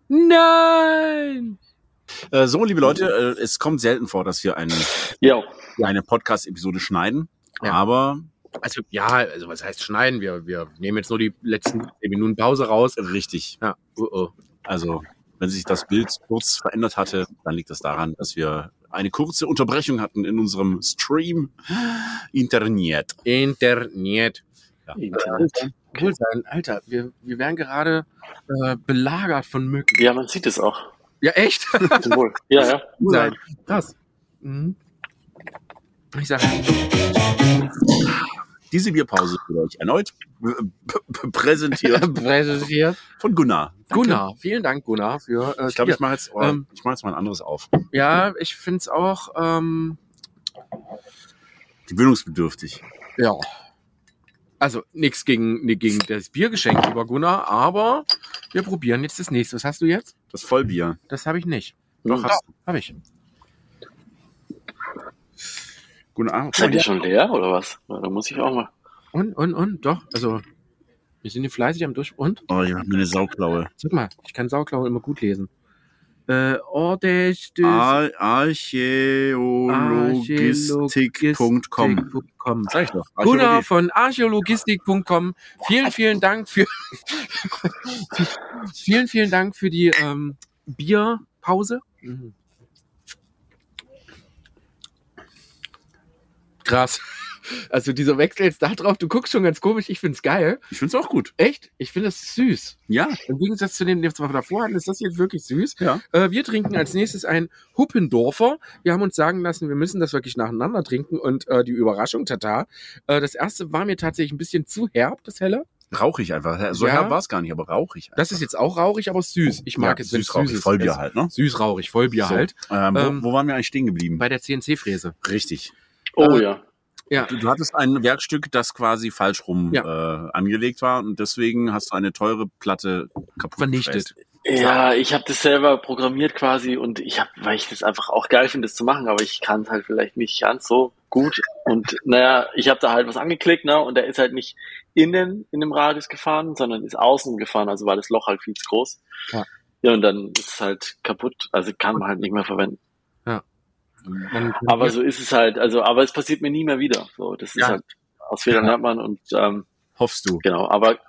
Speaker 1: Nein!
Speaker 2: Äh, so, liebe Leute, äh, es kommt selten vor, dass wir eine, eine Podcast-Episode schneiden.
Speaker 1: Ja.
Speaker 2: Aber
Speaker 1: Also, ja, also was heißt schneiden? Wir, wir nehmen jetzt nur die letzten 10 Minuten Pause raus.
Speaker 2: richtig.
Speaker 1: Ja. Oh, oh.
Speaker 2: Also, wenn sich das Bild kurz verändert hatte, dann liegt das daran, dass wir eine kurze Unterbrechung hatten in unserem Stream Internet.
Speaker 1: Internet.
Speaker 2: Ja.
Speaker 3: Internet.
Speaker 1: Cool sein. Alter, wir, wir werden gerade äh, belagert von Mücken.
Speaker 3: Ja, man sieht es auch.
Speaker 1: Ja, echt?
Speaker 3: Symbol. Ja, ja.
Speaker 1: Cool sein. Krass. Mhm. Ich sag,
Speaker 2: Diese Bierpause wird euch erneut präsentiert
Speaker 1: präsentiert.
Speaker 2: von Gunnar.
Speaker 1: Gunnar, vielen Dank, Gunnar, für äh,
Speaker 2: Ich glaube, ich mache jetzt, oh,
Speaker 1: Ähm,
Speaker 2: ich mach jetzt mal ein anderes auf.
Speaker 1: Ja, ich finde es auch, ähm,
Speaker 2: Gewöhnungsbedürftig.
Speaker 1: ja. Also nichts gegen, nee, gegen das Biergeschenk, lieber Gunnar, aber wir probieren jetzt das nächste. Was hast du jetzt?
Speaker 2: Das Vollbier.
Speaker 1: Das habe ich nicht.
Speaker 2: Doch,
Speaker 3: Hm.
Speaker 2: hast du.
Speaker 1: Habe ich.
Speaker 2: Gunnar.
Speaker 3: Seid ihr schon leer oder was? Da muss ich auch mal.
Speaker 1: Und, und, und, doch. Also, wir sind hier fleißig am Durch. Und?
Speaker 2: Oh, ich habe mir eine Sauklaue.
Speaker 1: Sag mal, ich kann Sauklaue immer gut lesen. Äh, Ordechtes
Speaker 2: Ar Archäologistik.com.
Speaker 1: Com.
Speaker 2: Sag ich doch.
Speaker 1: Gunnar von archäologistik.com. Vielen, vielen Dank für vielen, vielen Dank für die ähm, Bierpause. Mhm. Krass. Also dieser Wechsel jetzt da drauf, du guckst schon ganz komisch, ich find's geil.
Speaker 2: Ich finde es auch gut.
Speaker 1: Echt? Ich finde es süß.
Speaker 2: Ja.
Speaker 1: Im Gegensatz zu dem, den wir davor hatten, ist das jetzt wirklich süß.
Speaker 2: Ja.
Speaker 1: Äh, wir trinken als nächstes ein Huppendorfer. Wir haben uns sagen lassen, wir müssen das wirklich nacheinander trinken und äh, die Überraschung, tata. Äh, das erste war mir tatsächlich ein bisschen zu herb, das helle.
Speaker 2: Rauchig einfach. So
Speaker 1: Ja.
Speaker 2: herb war es gar nicht, aber rauchig.
Speaker 1: Das ist jetzt auch rauchig, aber süß. Ich mag
Speaker 2: ja,
Speaker 1: es, wenn
Speaker 2: süß rauchig.
Speaker 1: ist.
Speaker 2: Vollbier
Speaker 1: Es-
Speaker 2: halt, ne?
Speaker 1: Süß rauchig, Vollbier
Speaker 2: So.
Speaker 1: halt.
Speaker 2: Ähm, wo,
Speaker 1: Ähm,
Speaker 2: wo waren wir eigentlich stehen geblieben?
Speaker 1: Bei der CNC-Fräse.
Speaker 2: Richtig.
Speaker 3: Oh
Speaker 1: Äh,
Speaker 3: ja.
Speaker 1: Ja.
Speaker 2: Du, du hattest ein Werkstück, das quasi falsch rum äh, angelegt war und deswegen hast du eine teure Platte kaputt
Speaker 1: Vernichtet.
Speaker 3: Ja, ich habe das selber programmiert quasi und ich habe, weil ich das einfach auch geil finde, das zu machen, aber ich kann es halt vielleicht nicht ganz so gut. Und naja, ich habe da halt was angeklickt, ne? Und der ist halt nicht innen in dem Radius gefahren, sondern ist außen gefahren, also war das Loch halt viel zu groß.
Speaker 1: Ja.
Speaker 3: Ja, und dann ist es halt kaputt, also kann man halt nicht mehr verwenden. Aber so ist es halt, also, aber es passiert mir nie mehr wieder. So, das
Speaker 1: Ja.
Speaker 3: ist halt, aus Fehlern lernt man und ähm,
Speaker 2: Hoffst du?
Speaker 3: genau, aber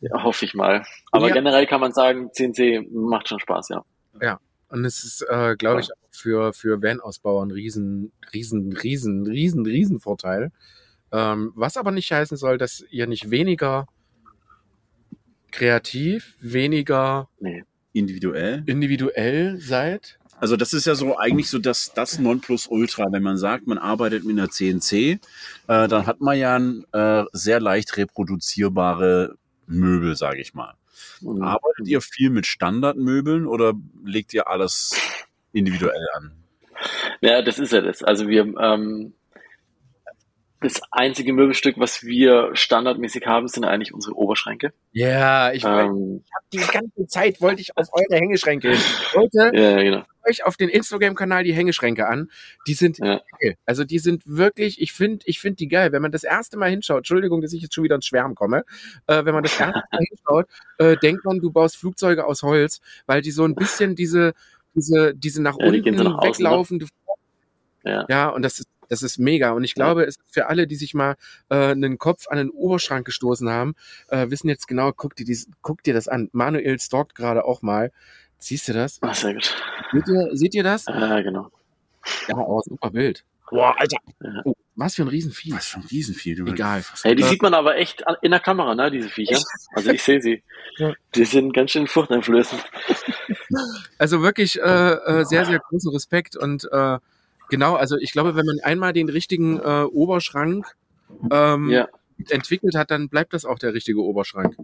Speaker 3: ja, hoffe ich mal. Aber
Speaker 1: Ja.
Speaker 3: generell kann man sagen, CNC macht schon Spaß, ja.
Speaker 1: Und es ist, äh, glaube ich, auch für, für Van-Ausbauer ein riesen, riesen, riesen, riesen, riesen Vorteil. Ähm, was aber nicht heißen soll, dass ihr nicht weniger kreativ, weniger
Speaker 3: Nee.
Speaker 2: Individuell?
Speaker 1: individuell seid.
Speaker 2: Also das ist ja so eigentlich so das, das Nonplusultra, wenn man sagt, man arbeitet mit einer CNC, äh, dann hat man ja ein, äh, sehr leicht reproduzierbare Möbel, sage ich mal.
Speaker 3: Und
Speaker 2: Arbeitet ihr viel mit Standardmöbeln oder legt ihr alles individuell an?
Speaker 3: Ja, das ist ja das. Also wir, ähm, das einzige Möbelstück, was wir standardmäßig haben, sind eigentlich unsere Oberschränke.
Speaker 1: Ja, ich
Speaker 3: Ähm,
Speaker 1: die ganze Zeit wollte ich auf eure Hängeschränke. Leute,
Speaker 3: ja, genau.
Speaker 1: euch auf den Instagram-Kanal die Hängeschränke an. Die sind
Speaker 3: Ja.
Speaker 1: geil. Also die sind wirklich, ich finde ich finde die geil. Wenn man das erste Mal hinschaut, Entschuldigung, dass ich jetzt schon wieder ins Schwärmen komme, äh, wenn man das erste Mal hinschaut, äh, denkt man, du baust Flugzeuge aus Holz, weil die so ein bisschen diese, diese, diese nach
Speaker 3: Ja, die
Speaker 1: unten
Speaker 3: nach außen, ne?
Speaker 1: weglaufende
Speaker 3: Ja.
Speaker 1: ja, und das ist, das ist mega. Und ich glaube, es ist für alle, die sich mal äh, einen Kopf an den Oberschrank gestoßen haben, äh, wissen jetzt genau, guck dir, dies, guck dir das an. Manuel stalkt gerade auch mal. Siehst du das?
Speaker 3: Ah, sehr gut.
Speaker 1: Seht ihr, seht ihr das?
Speaker 3: Ja, genau.
Speaker 1: Ja, oh, super Bild.
Speaker 2: Boah, Alter.
Speaker 1: Oh, was für ein Riesenvieh.
Speaker 2: Was für ein Riesenvieh. Du
Speaker 1: Egal.
Speaker 3: Hey, die
Speaker 1: Äh,
Speaker 3: sieht man aber echt in der Kamera, ne, diese Viecher. Also ich sehe sie. Die sind ganz schön furchteinflößend.
Speaker 1: Also wirklich äh, äh, sehr, sehr großen Respekt und äh, genau, also ich glaube, wenn man einmal den richtigen äh, Oberschrank ähm,
Speaker 3: Ja.
Speaker 1: entwickelt hat, dann bleibt das auch der richtige Oberschrank.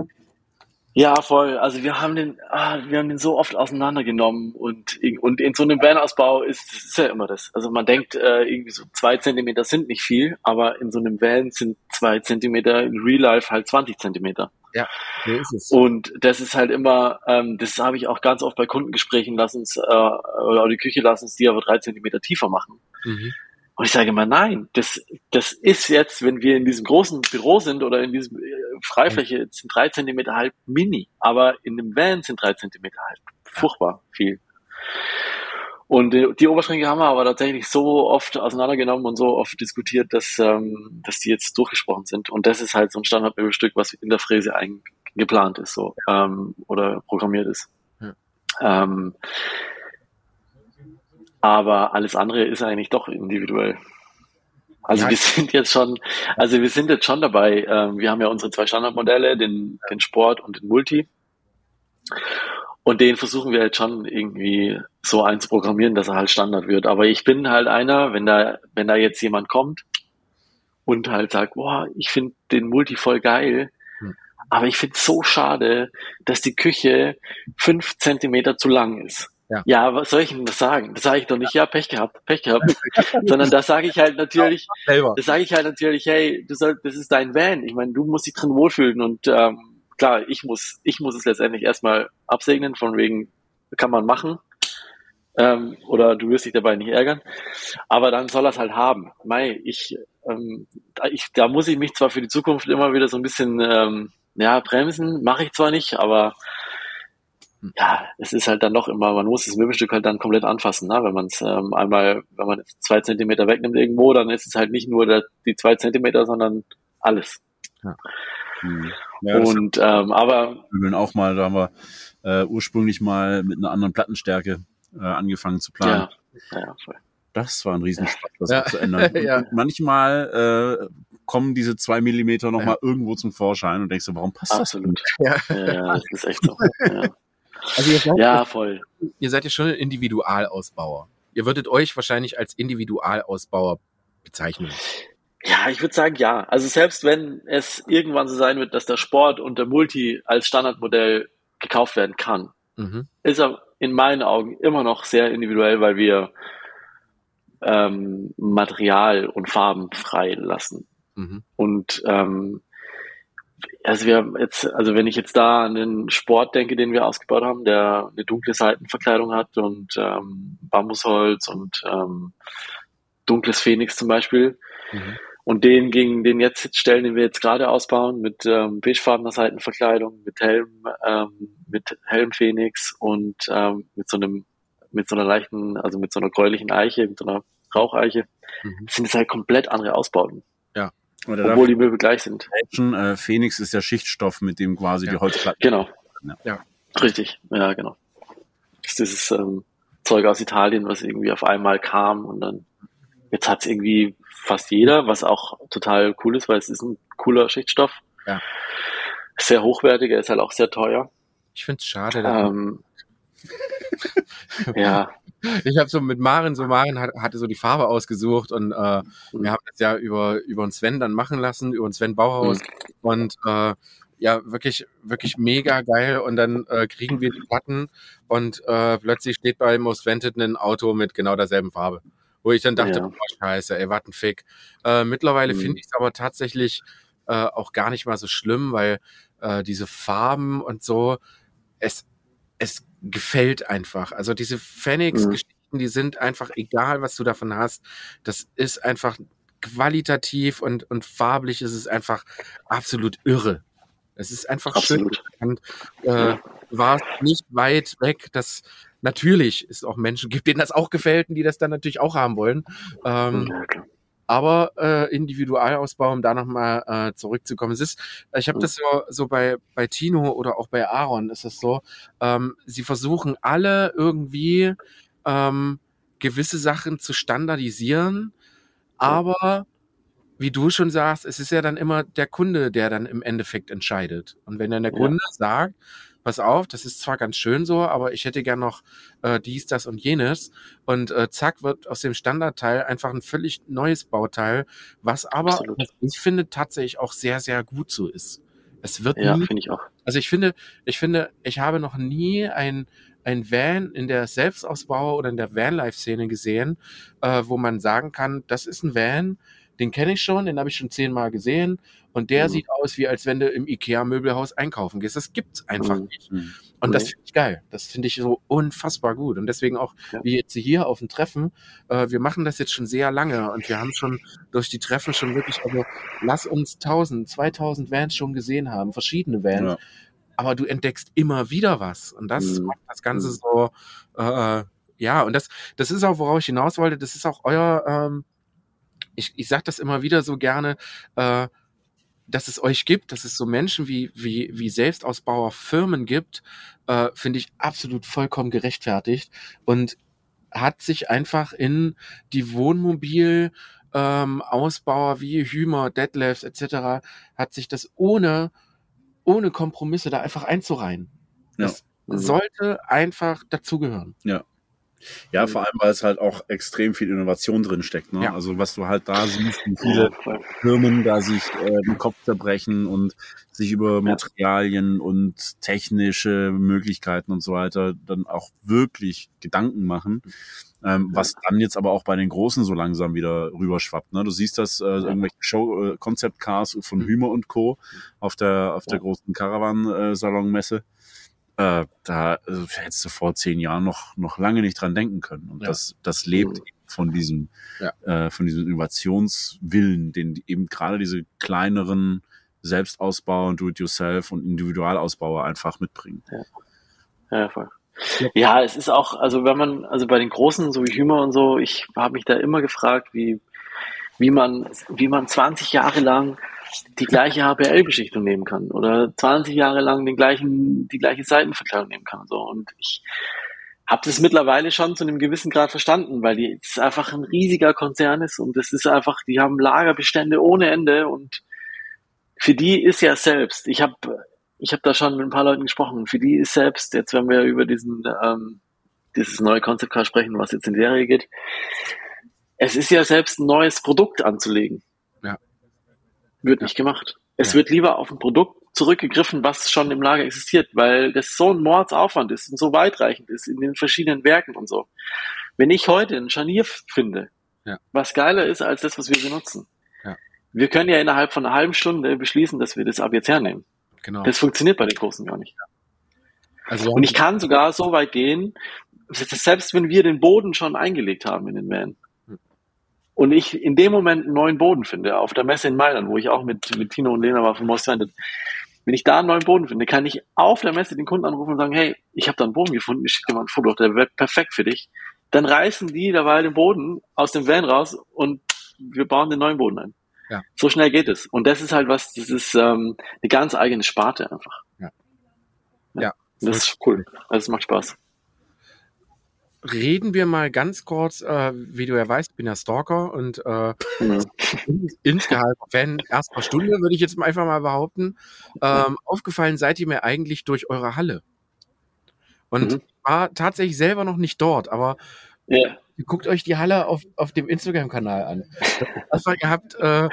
Speaker 3: Ja, voll. Also wir haben den, ah, wir haben den so oft auseinandergenommen und, und in so einem Van-Ausbau ist, ist ja immer das. Also man denkt äh, irgendwie so zwei Zentimeter sind nicht viel, aber in so einem Van sind zwei Zentimeter in Real Life halt 20 Zentimeter.
Speaker 1: Ja, so ist es.
Speaker 3: Und das ist halt immer, ähm, das habe ich auch ganz oft bei Kundengesprächen, lass uns, äh, oder die Küche lass uns die aber drei Zentimeter tiefer machen.
Speaker 1: Mhm.
Speaker 3: Und ich sage immer, nein, das, das ist jetzt, wenn wir in diesem großen Büro sind oder in diesem äh, Freifläche, sind drei Zentimeter halt mini, aber in dem Van sind drei Zentimeter halt furchtbar viel. Und die, die Oberschränke haben wir aber tatsächlich so oft auseinandergenommen und so oft diskutiert, dass, ähm, dass die jetzt durchgesprochen sind. Und das ist halt so ein Standardmöbelstück, was in der Fräse eigentlich geplant ist, so ähm, oder programmiert ist.
Speaker 1: Ja.
Speaker 3: Ähm, aber alles andere ist eigentlich doch individuell. Also
Speaker 1: Ja.
Speaker 3: wir sind jetzt schon, also wir sind jetzt schon dabei. Ähm, wir haben ja unsere zwei Standardmodelle, den, den Sport und den Multi. Und den versuchen wir jetzt schon irgendwie so einzuprogrammieren, dass er halt Standard wird. Aber ich bin halt einer, wenn da, wenn da jetzt jemand kommt und halt sagt, boah, ich finde den Multi voll geil,
Speaker 1: Hm.
Speaker 3: aber ich finde es so schade, dass die Küche fünf Zentimeter zu lang ist.
Speaker 1: Ja.
Speaker 3: ja, was soll ich denn das sagen? Das sage ich doch nicht, ja, Pech gehabt, Pech gehabt. Sondern das sage ich halt natürlich,
Speaker 1: Selber.
Speaker 3: das sage ich halt natürlich, hey, du soll, das ist dein Van. Ich meine, du musst dich drin wohlfühlen und ähm, klar, ich muss, ich muss es letztendlich erstmal absegnen, von wegen kann man machen. Ähm, oder du wirst dich dabei nicht ärgern. Aber dann soll er es halt haben. Mei, ich, ähm, da, ich, da muss ich mich zwar für die Zukunft immer wieder so ein bisschen ähm, ja, bremsen, mache ich zwar nicht, aber ja, es ist halt dann doch immer, man muss das Möbelstück halt dann komplett anfassen, ne? wenn man es ähm, einmal, wenn man zwei Zentimeter wegnimmt irgendwo, dann ist es halt nicht nur der, die zwei Zentimeter, sondern alles.
Speaker 2: Hm. Ja, das
Speaker 3: und ähm, aber
Speaker 2: Möbeln auch mal, da haben wir äh, ursprünglich mal mit einer anderen Plattenstärke äh, angefangen zu planen.
Speaker 3: ja, ja, voll.
Speaker 2: Das war ein Riesenspaß, das
Speaker 1: Ja.
Speaker 2: zu ändern.
Speaker 1: Ja.
Speaker 2: manchmal äh, kommen diese zwei Millimeter nochmal irgendwo zum Vorschein und denkst du, warum passt
Speaker 3: absolut.
Speaker 1: Ja.
Speaker 3: Ja, ja, das ist echt so. Ja,
Speaker 1: Also ihr seid,
Speaker 3: ja voll.
Speaker 1: ihr seid ja schon ein Individualausbauer. Ihr würdet euch wahrscheinlich als Individualausbauer bezeichnen.
Speaker 3: Ja, ich würde sagen, ja. Also selbst wenn es irgendwann so sein wird, dass der Sport und der Multi als Standardmodell gekauft werden kann,
Speaker 1: Mhm.
Speaker 3: ist er in meinen Augen immer noch sehr individuell, weil wir ähm, Material und Farben frei lassen.
Speaker 1: Mhm.
Speaker 3: Und ähm, also wir jetzt, also wenn ich jetzt da an den Sport denke, den wir ausgebaut haben, der eine dunkle Seitenverkleidung hat und ähm, Bambusholz und ähm, dunkles Phoenix zum Beispiel.
Speaker 1: Mhm.
Speaker 3: Und den gegen den jetzt stellen, den wir jetzt gerade ausbauen, mit ähm, beigefarbener Seitenverkleidung, mit Helm, ähm, mit Helm Phoenix und ähm, mit so einem, mit so einer leichten, also mit so einer gräulichen Eiche, mit so einer Raucheiche,
Speaker 1: Mhm.
Speaker 3: sind es halt komplett andere Ausbauten,
Speaker 2: Oder
Speaker 3: obwohl die Möbel gleich sind.
Speaker 2: Äh, Phoenix ist der Schichtstoff, mit dem quasi
Speaker 1: Ja.
Speaker 2: die Holzplatten.
Speaker 3: Genau.
Speaker 2: Ja.
Speaker 1: Ja.
Speaker 3: Richtig, ja, genau. Das ist dieses ähm, Zeug aus Italien, was irgendwie auf einmal kam und dann jetzt hat es irgendwie fast jeder, was auch total cool ist, weil es ist ein cooler Schichtstoff.
Speaker 1: Ja.
Speaker 3: Sehr hochwertig, er ist halt auch sehr teuer.
Speaker 1: Ich finde es schade.
Speaker 3: Ähm, ja,
Speaker 1: Ich habe so mit Maren, so Maren hat, hatte so die Farbe ausgesucht und äh, wir haben das ja über, über den Sven dann machen lassen, über den Sven Bauhaus und äh, ja, wirklich, wirklich mega geil und dann äh, kriegen wir die Platten und äh, plötzlich steht bei Most Wanted ein Auto mit genau derselben Farbe. Wo ich dann dachte,
Speaker 3: Ja.
Speaker 1: boah, scheiße, ey, was ein Fick. Äh, mittlerweile
Speaker 3: Mhm.
Speaker 1: finde ich es aber tatsächlich äh, auch gar nicht mal so schlimm, weil äh, diese Farben und so, es, es gefällt einfach. Also diese
Speaker 3: Mhm.
Speaker 1: Phoenix-Geschichten, die sind einfach egal, was du davon hast. Das ist einfach qualitativ und, und farblich ist es einfach absolut irre. Es ist einfach
Speaker 3: absolut.
Speaker 1: schön. Und äh, war nicht weit weg, dass natürlich es auch Menschen gibt, denen das auch gefällt und die das dann natürlich auch haben wollen. Ähm, aber äh, Individualausbau, um da nochmal äh, zurückzukommen. Es ist, ich habe das so, so bei, bei Tino oder auch bei Aaron ist es so, ähm, sie versuchen alle irgendwie ähm, gewisse Sachen zu standardisieren, aber wie du schon sagst, es ist ja dann immer der Kunde, der dann im Endeffekt entscheidet. Und wenn dann der
Speaker 3: Ja.
Speaker 1: Kunde sagt, pass auf, das ist zwar ganz schön so, aber ich hätte gern noch äh, dies, das und jenes. Und äh, zack, wird aus dem Standardteil einfach ein völlig neues Bauteil, was aber,
Speaker 3: Absolut.
Speaker 1: ich finde, tatsächlich auch sehr, sehr gut so ist. Es wird
Speaker 3: Ja, finde ich auch.
Speaker 1: also ich finde, ich finde, ich habe noch nie ein, ein Van in der Selbstausbau oder in der Vanlife-Szene gesehen, äh, wo man sagen kann, das ist ein Van, den kenne ich schon, den habe ich schon zehnmal gesehen und der
Speaker 3: Mhm.
Speaker 1: sieht aus, wie als wenn du im Ikea-Möbelhaus einkaufen gehst. Das gibt's einfach
Speaker 3: Mhm.
Speaker 1: nicht.
Speaker 2: Mhm.
Speaker 1: Und das
Speaker 3: Nee.
Speaker 1: finde ich geil. Das finde ich so unfassbar gut. Und deswegen auch,
Speaker 3: Ja.
Speaker 1: wie jetzt hier auf dem Treffen, äh, wir machen das jetzt schon sehr lange und wir haben schon durch die Treffen schon wirklich, also lass uns 1000, 2000 Vans schon gesehen haben, verschiedene Vans.
Speaker 2: Ja.
Speaker 1: Aber du entdeckst immer wieder was. Und das
Speaker 3: Mhm.
Speaker 1: macht das Ganze
Speaker 3: Mhm.
Speaker 1: so, äh, ja, und das, das ist auch, worauf ich hinaus wollte, das ist auch euer, ähm, ich, ich sag das immer wieder so gerne, äh, dass es euch gibt, dass es so Menschen wie, wie, wie Selbstausbauer Firmen gibt, äh, finde ich absolut vollkommen gerechtfertigt und hat sich einfach in die Wohnmobil ähm, Ausbauer wie Hümer, Detlefs etc. hat sich das ohne ohne Kompromisse da einfach einzureihen.
Speaker 2: Ja.
Speaker 1: Das
Speaker 3: Mhm.
Speaker 1: sollte einfach dazugehören.
Speaker 2: Ja, vor allem, weil es halt auch extrem viel Innovation drin steckt. Ne?
Speaker 1: Ja.
Speaker 2: Also was du halt da siehst, wie viele
Speaker 3: Ja.
Speaker 2: Firmen da sich äh, den Kopf zerbrechen und sich über Materialien und technische Möglichkeiten und so weiter dann auch wirklich Gedanken machen. Ähm, was dann jetzt aber auch bei den Großen so langsam wieder rüberschwappt. Ne? Du siehst das, äh, irgendwelche Show, äh, Concept Cars von Hümer und Co. auf der, auf der
Speaker 3: Ja.
Speaker 2: großen Caravan-Salonmesse. Äh, da äh, hättest du vor zehn Jahren noch, noch lange nicht dran denken können. Und
Speaker 1: Ja.
Speaker 2: das, das lebt
Speaker 3: Mhm.
Speaker 2: von diesem,
Speaker 1: Ja.
Speaker 2: äh, von diesem Innovationswillen, den eben gerade diese kleineren Selbstausbauer und Do-it-yourself und Individualausbauer einfach mitbringen.
Speaker 3: Ja, voll. Ja, es ist auch, also wenn man, also bei den Großen, so wie Hümer und so, ich habe mich da immer gefragt, wie, wie man, wie man 20 Jahre lang die gleiche HPL-Beschichtung nehmen kann oder 20 Jahre lang den gleichen, die gleiche Seitenverkleidung nehmen kann. und So. Und ich habe das mittlerweile schon zu einem gewissen Grad verstanden, weil die es einfach ein riesiger Konzern ist und das ist einfach, die haben Lagerbestände ohne Ende und für die ist ja selbst, ich habe ich habe da schon mit ein paar Leuten gesprochen. Für die ist selbst, jetzt wenn wir über diesen ähm, dieses neue Concept Car sprechen, was jetzt in Serie geht, es ist ja selbst ein neues Produkt anzulegen.
Speaker 1: Ja.
Speaker 3: Wird nicht gemacht. Es
Speaker 1: Ja.
Speaker 3: wird lieber auf ein Produkt zurückgegriffen, was schon im Lager existiert, weil das so ein Mordsaufwand ist und so weitreichend ist in den verschiedenen Werken und so. Wenn ich heute ein Scharnier finde,
Speaker 1: Ja.
Speaker 3: was geiler ist als das, was wir benutzen,
Speaker 1: Ja.
Speaker 3: wir können ja innerhalb von einer halben Stunde beschließen, dass wir das ab jetzt hernehmen.
Speaker 1: Genau.
Speaker 3: Das funktioniert bei den Großen gar nicht.
Speaker 1: also
Speaker 3: Und ich kann sogar so weit gehen, selbst wenn wir den Boden schon eingelegt haben in den Van und ich in dem Moment einen neuen Boden finde, auf der Messe in Mailand, wo ich auch mit, mit Tino und Lena war von Most Wanted, wenn ich da einen neuen Boden finde, kann ich auf der Messe den Kunden anrufen und sagen, hey, ich habe da einen Boden gefunden, ich schicke dir mal ein Foto, der wird perfekt für dich. Dann reißen die dabei den Boden aus dem Van raus und wir bauen den neuen Boden ein.
Speaker 1: Ja.
Speaker 3: So schnell geht es. Und das ist halt was, das ist ähm, eine ganz eigene Sparte einfach. Das ist cool. Also es macht Spaß.
Speaker 1: Reden wir mal ganz kurz, äh, wie du ja weißt, ich bin ja Stalker und äh,
Speaker 3: Mhm.
Speaker 1: insgeheim Fan erster Stunde, würde ich jetzt einfach mal behaupten. Ähm, aufgefallen seid ihr mir eigentlich durch eure Halle. Und
Speaker 3: Mhm.
Speaker 1: war tatsächlich selber noch nicht dort, aber
Speaker 3: Ja.
Speaker 1: Guckt euch die Halle auf, auf dem Instagram-Kanal an. Das war, ihr habt äh,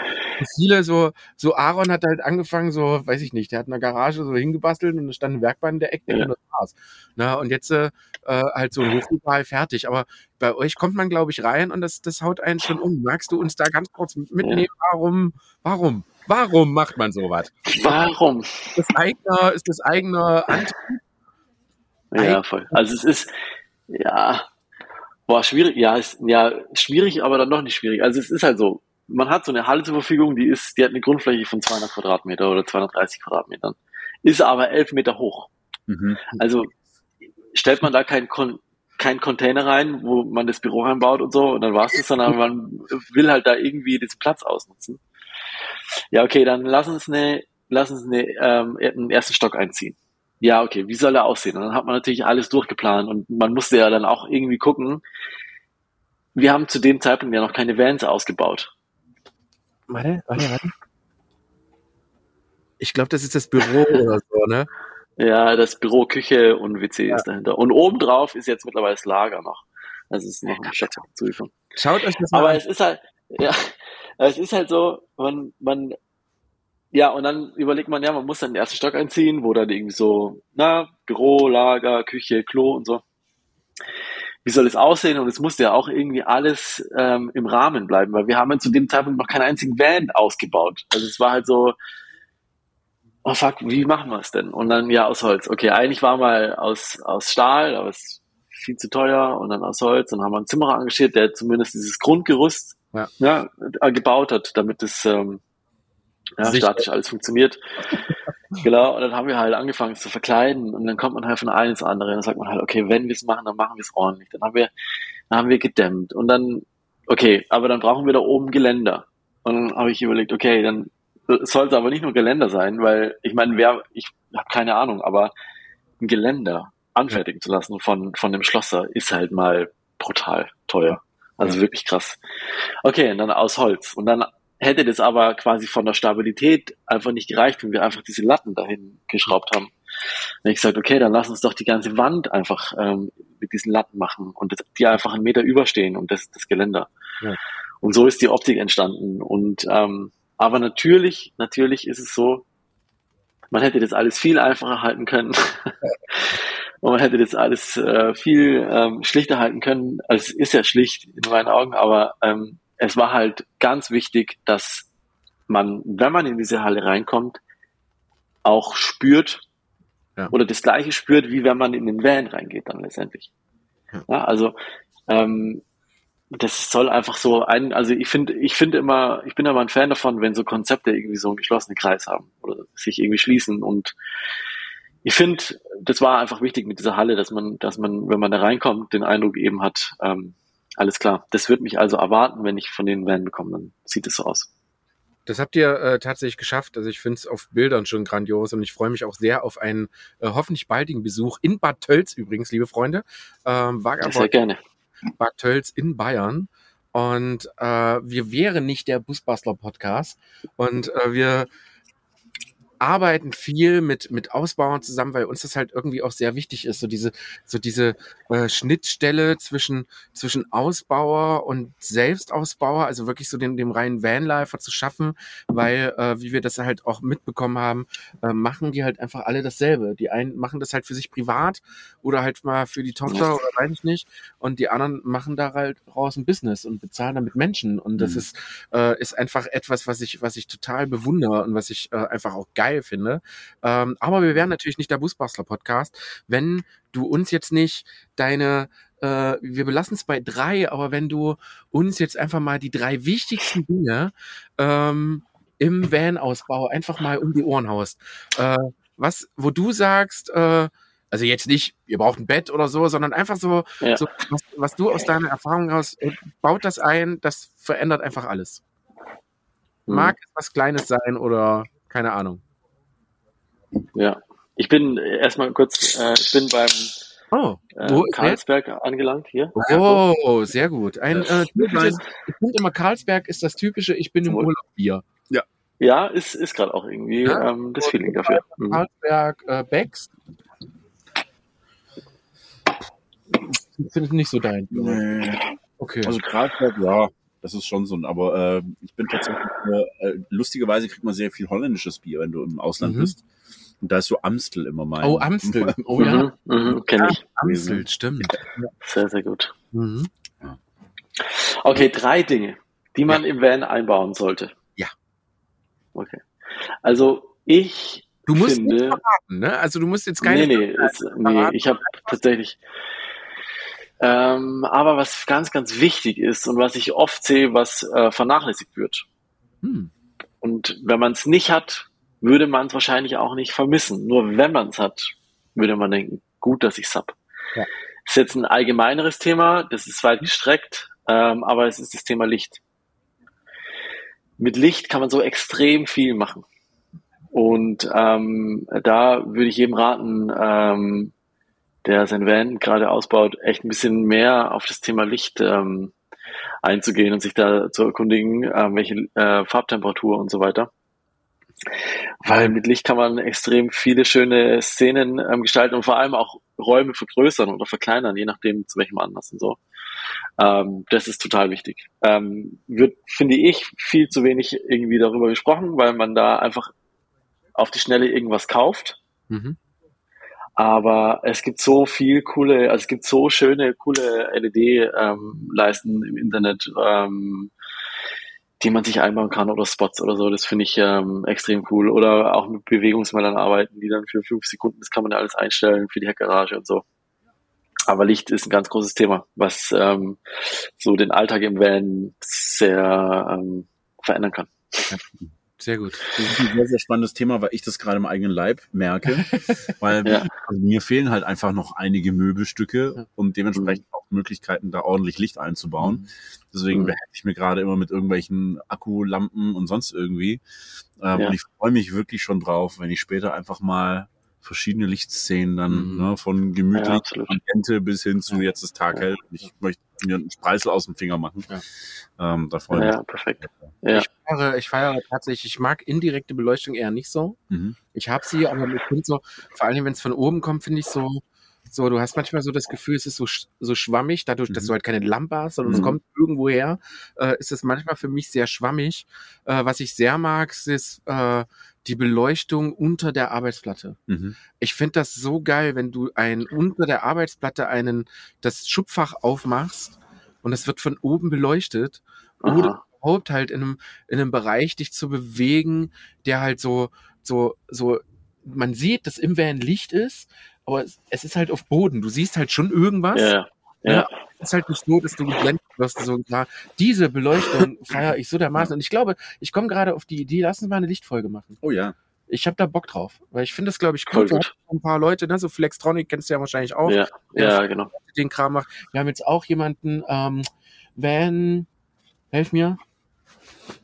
Speaker 1: viele so, so Aaron hat halt angefangen, so, weiß ich nicht, der hat in der Garage so hingebastelt und da stand ein Werkbahn in der Ecke
Speaker 3: Ja.
Speaker 1: und das war's. Na, und jetzt äh, äh, halt so ein Hochregal fertig. Aber bei euch kommt man, glaube ich, rein und das, das haut einen schon um. Magst du uns da ganz kurz mitnehmen? Warum, warum, warum macht man sowas?
Speaker 3: Warum?
Speaker 1: Das eigener, ist das eigener Antrieb?
Speaker 3: Ja, voll. Also es ist, ja, boah, schwierig, ja, ist, ja, schwierig, aber dann doch nicht schwierig. Also es ist halt so, man hat so eine Halle zur Verfügung, die ist, die hat eine Grundfläche von 200 Quadratmeter oder 230 Quadratmetern, ist aber 11 Meter hoch.
Speaker 2: Mhm.
Speaker 3: Also stellt man da kein Kon kein Container rein, wo man das Büro reinbaut und so, und dann war's das, sondern man will halt da irgendwie diesen Platz ausnutzen. Ja, okay, dann lass uns eine, lass uns eine, ähm, einen ersten Stock einziehen. Ja, okay, wie soll er aussehen? Und dann hat man natürlich alles durchgeplant und man musste ja dann auch irgendwie gucken. Wir haben zu dem Zeitpunkt ja noch keine Vans ausgebaut.
Speaker 1: Warte, warte, warte. Ich glaube, das ist das Büro oder so, ne?
Speaker 3: Ja, das Büro, Küche und WC
Speaker 1: Ja.
Speaker 3: ist dahinter. Und obendrauf ist jetzt mittlerweile das Lager noch. Also es ist noch ein Shop zugekommen.
Speaker 1: Schaut euch das mal
Speaker 3: Aber
Speaker 1: an.
Speaker 3: es ist halt, ja, es ist halt so, man, man, ja, und dann überlegt man, ja, man muss dann den ersten Stock einziehen, wo dann irgendwie so, na, Büro, Lager, Küche, Klo und so. Wie soll es aussehen? Und es musste ja auch irgendwie alles ähm, im Rahmen bleiben, weil wir haben ja zu dem Zeitpunkt noch keinen einzigen Van ausgebaut. Also es war halt so, oh fuck, wie machen wir es denn? Und dann, ja, aus Holz. Okay, eigentlich war mal aus, aus Stahl, aber es ist viel zu teuer und dann aus Holz. Und dann haben wir einen Zimmerer engagiert, der zumindest dieses Grundgerüst
Speaker 1: Ja.
Speaker 3: ja, äh, gebaut hat, damit es ähm, ja,
Speaker 1: Sicher.
Speaker 3: statisch alles funktioniert. genau, und dann haben wir halt angefangen zu verkleiden und dann kommt man halt von einem ins andere. Dann sagt man halt, okay, wenn wir es machen, dann machen wir es ordentlich. Dann haben wir, dann haben wir gedämmt und dann, okay, aber dann brauchen wir da oben Geländer. Und dann habe ich überlegt, okay, dann soll es aber nicht nur Geländer sein, weil ich meine, wer, ich habe keine Ahnung, aber ein Geländer anfertigen zu lassen von, von dem Schlosser ist halt mal brutal teuer. Also wirklich krass. Okay, und dann aus Holz. Und dann hätte das aber quasi von der Stabilität einfach nicht gereicht, wenn wir einfach diese Latten dahin geschraubt haben. Habe ich gesagt, okay, dann lass uns doch die ganze Wand einfach ähm, mit diesen Latten machen und das, die einfach einen Meter überstehen und das, das Geländer.
Speaker 1: Ja.
Speaker 3: Und so ist die Optik entstanden. Und ähm, aber natürlich, natürlich ist es so, man hätte das alles viel einfacher halten können. Und man hätte das alles äh, viel ähm, schlichter halten können. Also es ist ja schlicht in meinen Augen, aber ähm, es war halt ganz wichtig, dass man, wenn man in diese Halle reinkommt, auch spürt
Speaker 1: Ja.
Speaker 3: oder das gleiche spürt, wie wenn man in den Van reingeht dann letztendlich.
Speaker 1: Ja.
Speaker 3: Ja, also ähm, das soll einfach so ein, also ich finde, ich finde immer, ich bin immer ein Fan davon, wenn so Konzepte irgendwie so einen geschlossenen Kreis haben oder sich irgendwie schließen und ich finde, das war einfach wichtig mit dieser Halle, dass man, dass man, wenn man da reinkommt, den Eindruck eben hat, ähm, alles klar, das wird mich also erwarten, wenn ich von den Van bekomme, dann sieht es so aus.
Speaker 1: Das habt ihr äh, tatsächlich geschafft. Also ich finde es auf Bildern schon grandios und ich freue mich auch sehr auf einen äh, hoffentlich baldigen Besuch in Bad Tölz übrigens, liebe Freunde. Ähm,
Speaker 3: Sehr
Speaker 1: Vagabond
Speaker 3: gerne.
Speaker 1: Bad Tölz in Bayern. Und äh, wir wären nicht der Busbastler Podcast. Und äh, wir arbeiten viel mit, mit Ausbauern zusammen, weil uns das halt irgendwie auch sehr wichtig ist, so diese, so diese äh, Schnittstelle zwischen, zwischen Ausbauer und Selbstausbauer, also wirklich so den, dem reinen Vanlifer zu schaffen, weil, äh, wie wir das halt auch mitbekommen haben, äh, machen die halt einfach alle dasselbe. Die einen machen das halt für sich privat oder halt mal für die Tochter oder weiß ich nicht und die anderen machen da halt raus ein Business und bezahlen damit Menschen und das
Speaker 2: Mhm.
Speaker 1: ist, äh, ist einfach etwas, was ich, was ich total bewundere und was ich äh, einfach auch geil finde. Ähm, aber wir wären natürlich nicht der Busbastler Podcast, wenn du uns jetzt nicht deine äh, wir belassen es bei drei, aber wenn du uns jetzt einfach mal die drei wichtigsten Dinge ähm, im Van-Ausbau einfach mal um die Ohren haust. Äh, was, wo du sagst, äh, also jetzt nicht, ihr braucht ein Bett oder so, sondern einfach so,
Speaker 3: Ja.
Speaker 1: so was, was du aus deiner Erfahrung raus, äh, baut das ein, das verändert einfach alles.
Speaker 3: Mhm.
Speaker 1: Mag es was Kleines sein oder keine Ahnung.
Speaker 3: Ja. Ich bin äh, erstmal kurz, äh, ich bin beim
Speaker 1: Oh,
Speaker 3: äh,
Speaker 1: ist der?
Speaker 3: Karlsberg angelangt hier.
Speaker 1: Oh, sehr gut. Ein
Speaker 3: Ja.
Speaker 1: äh, typisches, ich finde immer, Karlsberg ist das typische Ich bin im. Urlaub Bier.
Speaker 3: Ja, ist, ist gerade auch irgendwie
Speaker 1: Ja.
Speaker 3: ähm, das Feeling dafür. Mhm.
Speaker 1: Karlsberg äh, Becks. Ich finde es nicht so dein.
Speaker 2: Nee.
Speaker 1: Okay.
Speaker 2: Also Karlsberg, ja, das ist schon so ein, aber äh, ich bin tatsächlich, äh, äh, lustigerweise kriegt man sehr viel holländisches Bier, wenn du im Ausland
Speaker 1: Mhm.
Speaker 2: bist. Und da ist so Amstel immer mein.
Speaker 1: oh, Amstel. Oh ja,
Speaker 3: Mhm, mhm, kenne ich.
Speaker 1: Amstel, stimmt.
Speaker 3: Sehr, sehr gut.
Speaker 1: Mhm.
Speaker 3: Okay, drei Dinge, die man im Van einbauen sollte.
Speaker 1: Ja.
Speaker 3: Okay. Also ich
Speaker 1: Du musst
Speaker 3: finde,
Speaker 1: nicht verraten, ne? Also du musst jetzt keine.
Speaker 3: nee, nee, ist, nee, ich habe tatsächlich. Ähm, aber was ganz, ganz wichtig ist und was ich oft sehe, was äh, vernachlässigt wird.
Speaker 1: Hm.
Speaker 3: Und wenn man es nicht hat, würde man es wahrscheinlich auch nicht vermissen. Nur wenn man es hat, würde man denken, gut, dass ich es hab.
Speaker 1: Ja.
Speaker 3: Ist jetzt ein allgemeineres Thema, das ist weit gestreckt, ähm, aber es ist das Thema Licht. Mit Licht kann man so extrem viel machen. Und ähm, da würde ich jedem raten, ähm, der sein Van gerade ausbaut, echt ein bisschen mehr auf das Thema Licht ähm, einzugehen und sich da zu erkundigen, ähm, welche äh, Farbtemperatur und so weiter. Weil mit Licht kann man extrem viele schöne Szenen ähm, gestalten und vor allem auch Räume vergrößern oder verkleinern, je nachdem zu welchem Anlass und so. Ähm, das ist total wichtig. Ähm, wird, finde ich, viel zu wenig irgendwie darüber gesprochen, weil man da einfach auf die Schnelle irgendwas kauft. Mhm. Aber es gibt so viel coole, also es gibt so schöne, coole LED-Leisten ähm, im Internet, ähm, die man sich einbauen kann oder Spots oder so. Das finde ich ähm, extrem cool. Oder auch mit Bewegungsmeldern arbeiten, die dann für fünf Sekunden, das kann man ja alles einstellen für die Heckgarage und so. Aber Licht ist ein ganz großes Thema, was ähm, so den Alltag im Van sehr ähm, verändern kann.
Speaker 1: Sehr gut.
Speaker 2: Das ist ein sehr, sehr spannendes Thema, weil ich das gerade im eigenen Leib merke. weil ja. also mir fehlen halt einfach noch einige Möbelstücke ja. und dementsprechend mhm. auch Möglichkeiten, da ordentlich Licht einzubauen. Mhm. Deswegen mhm. behelfe ich mir gerade immer mit irgendwelchen Akkulampen und sonst irgendwie. Ähm, ja. Und ich freue mich wirklich schon drauf, wenn ich später einfach mal verschiedene Lichtszenen dann, mhm. ne, von gemütlich ja, Ambiente bis hin zu jetzt ist Tag hell. Ich möchte mir einen Spreißel aus dem Finger machen. Ja. Ähm, da freue ich
Speaker 3: ja, perfekt. Ja.
Speaker 1: Ich feiere, ich feiere tatsächlich, ich mag indirekte Beleuchtung eher nicht so. Mhm. Ich habe sie, aber ich finde so, vor allem wenn es von oben kommt, finde ich so, so, du hast manchmal so das Gefühl, es ist so, so schwammig, dadurch, mhm. dass du halt keine Lampe hast, sondern mhm. es kommt irgendwo her, äh, ist es manchmal für mich sehr schwammig. Äh, was ich sehr mag, ist äh, die Beleuchtung unter der Arbeitsplatte. Mhm. Ich finde das so geil, wenn du ein unter der Arbeitsplatte einen das Schubfach aufmachst und es wird von oben beleuchtet Aha. oder überhaupt halt in einem in einem Bereich dich zu bewegen, der halt so so so man sieht, dass im Van Licht ist, aber es, es ist halt auf Boden. Du siehst halt schon irgendwas. Ja. Ja. ja. Es ist halt nicht so, dass du geblendet wirst. So klar. Diese Beleuchtung feiere ich so dermaßen. Und ich glaube, ich komme gerade auf die Idee, lass uns mal eine Lichtfolge machen.
Speaker 2: Oh ja.
Speaker 1: Ich habe da Bock drauf, weil ich finde das, glaube ich, cool. gut. Ein paar Leute, ne, so Flextronic kennst du ja wahrscheinlich auch.
Speaker 3: Ja, ja genau.
Speaker 1: Den Kram macht. Wir haben jetzt auch jemanden, ähm, Van, helf mir,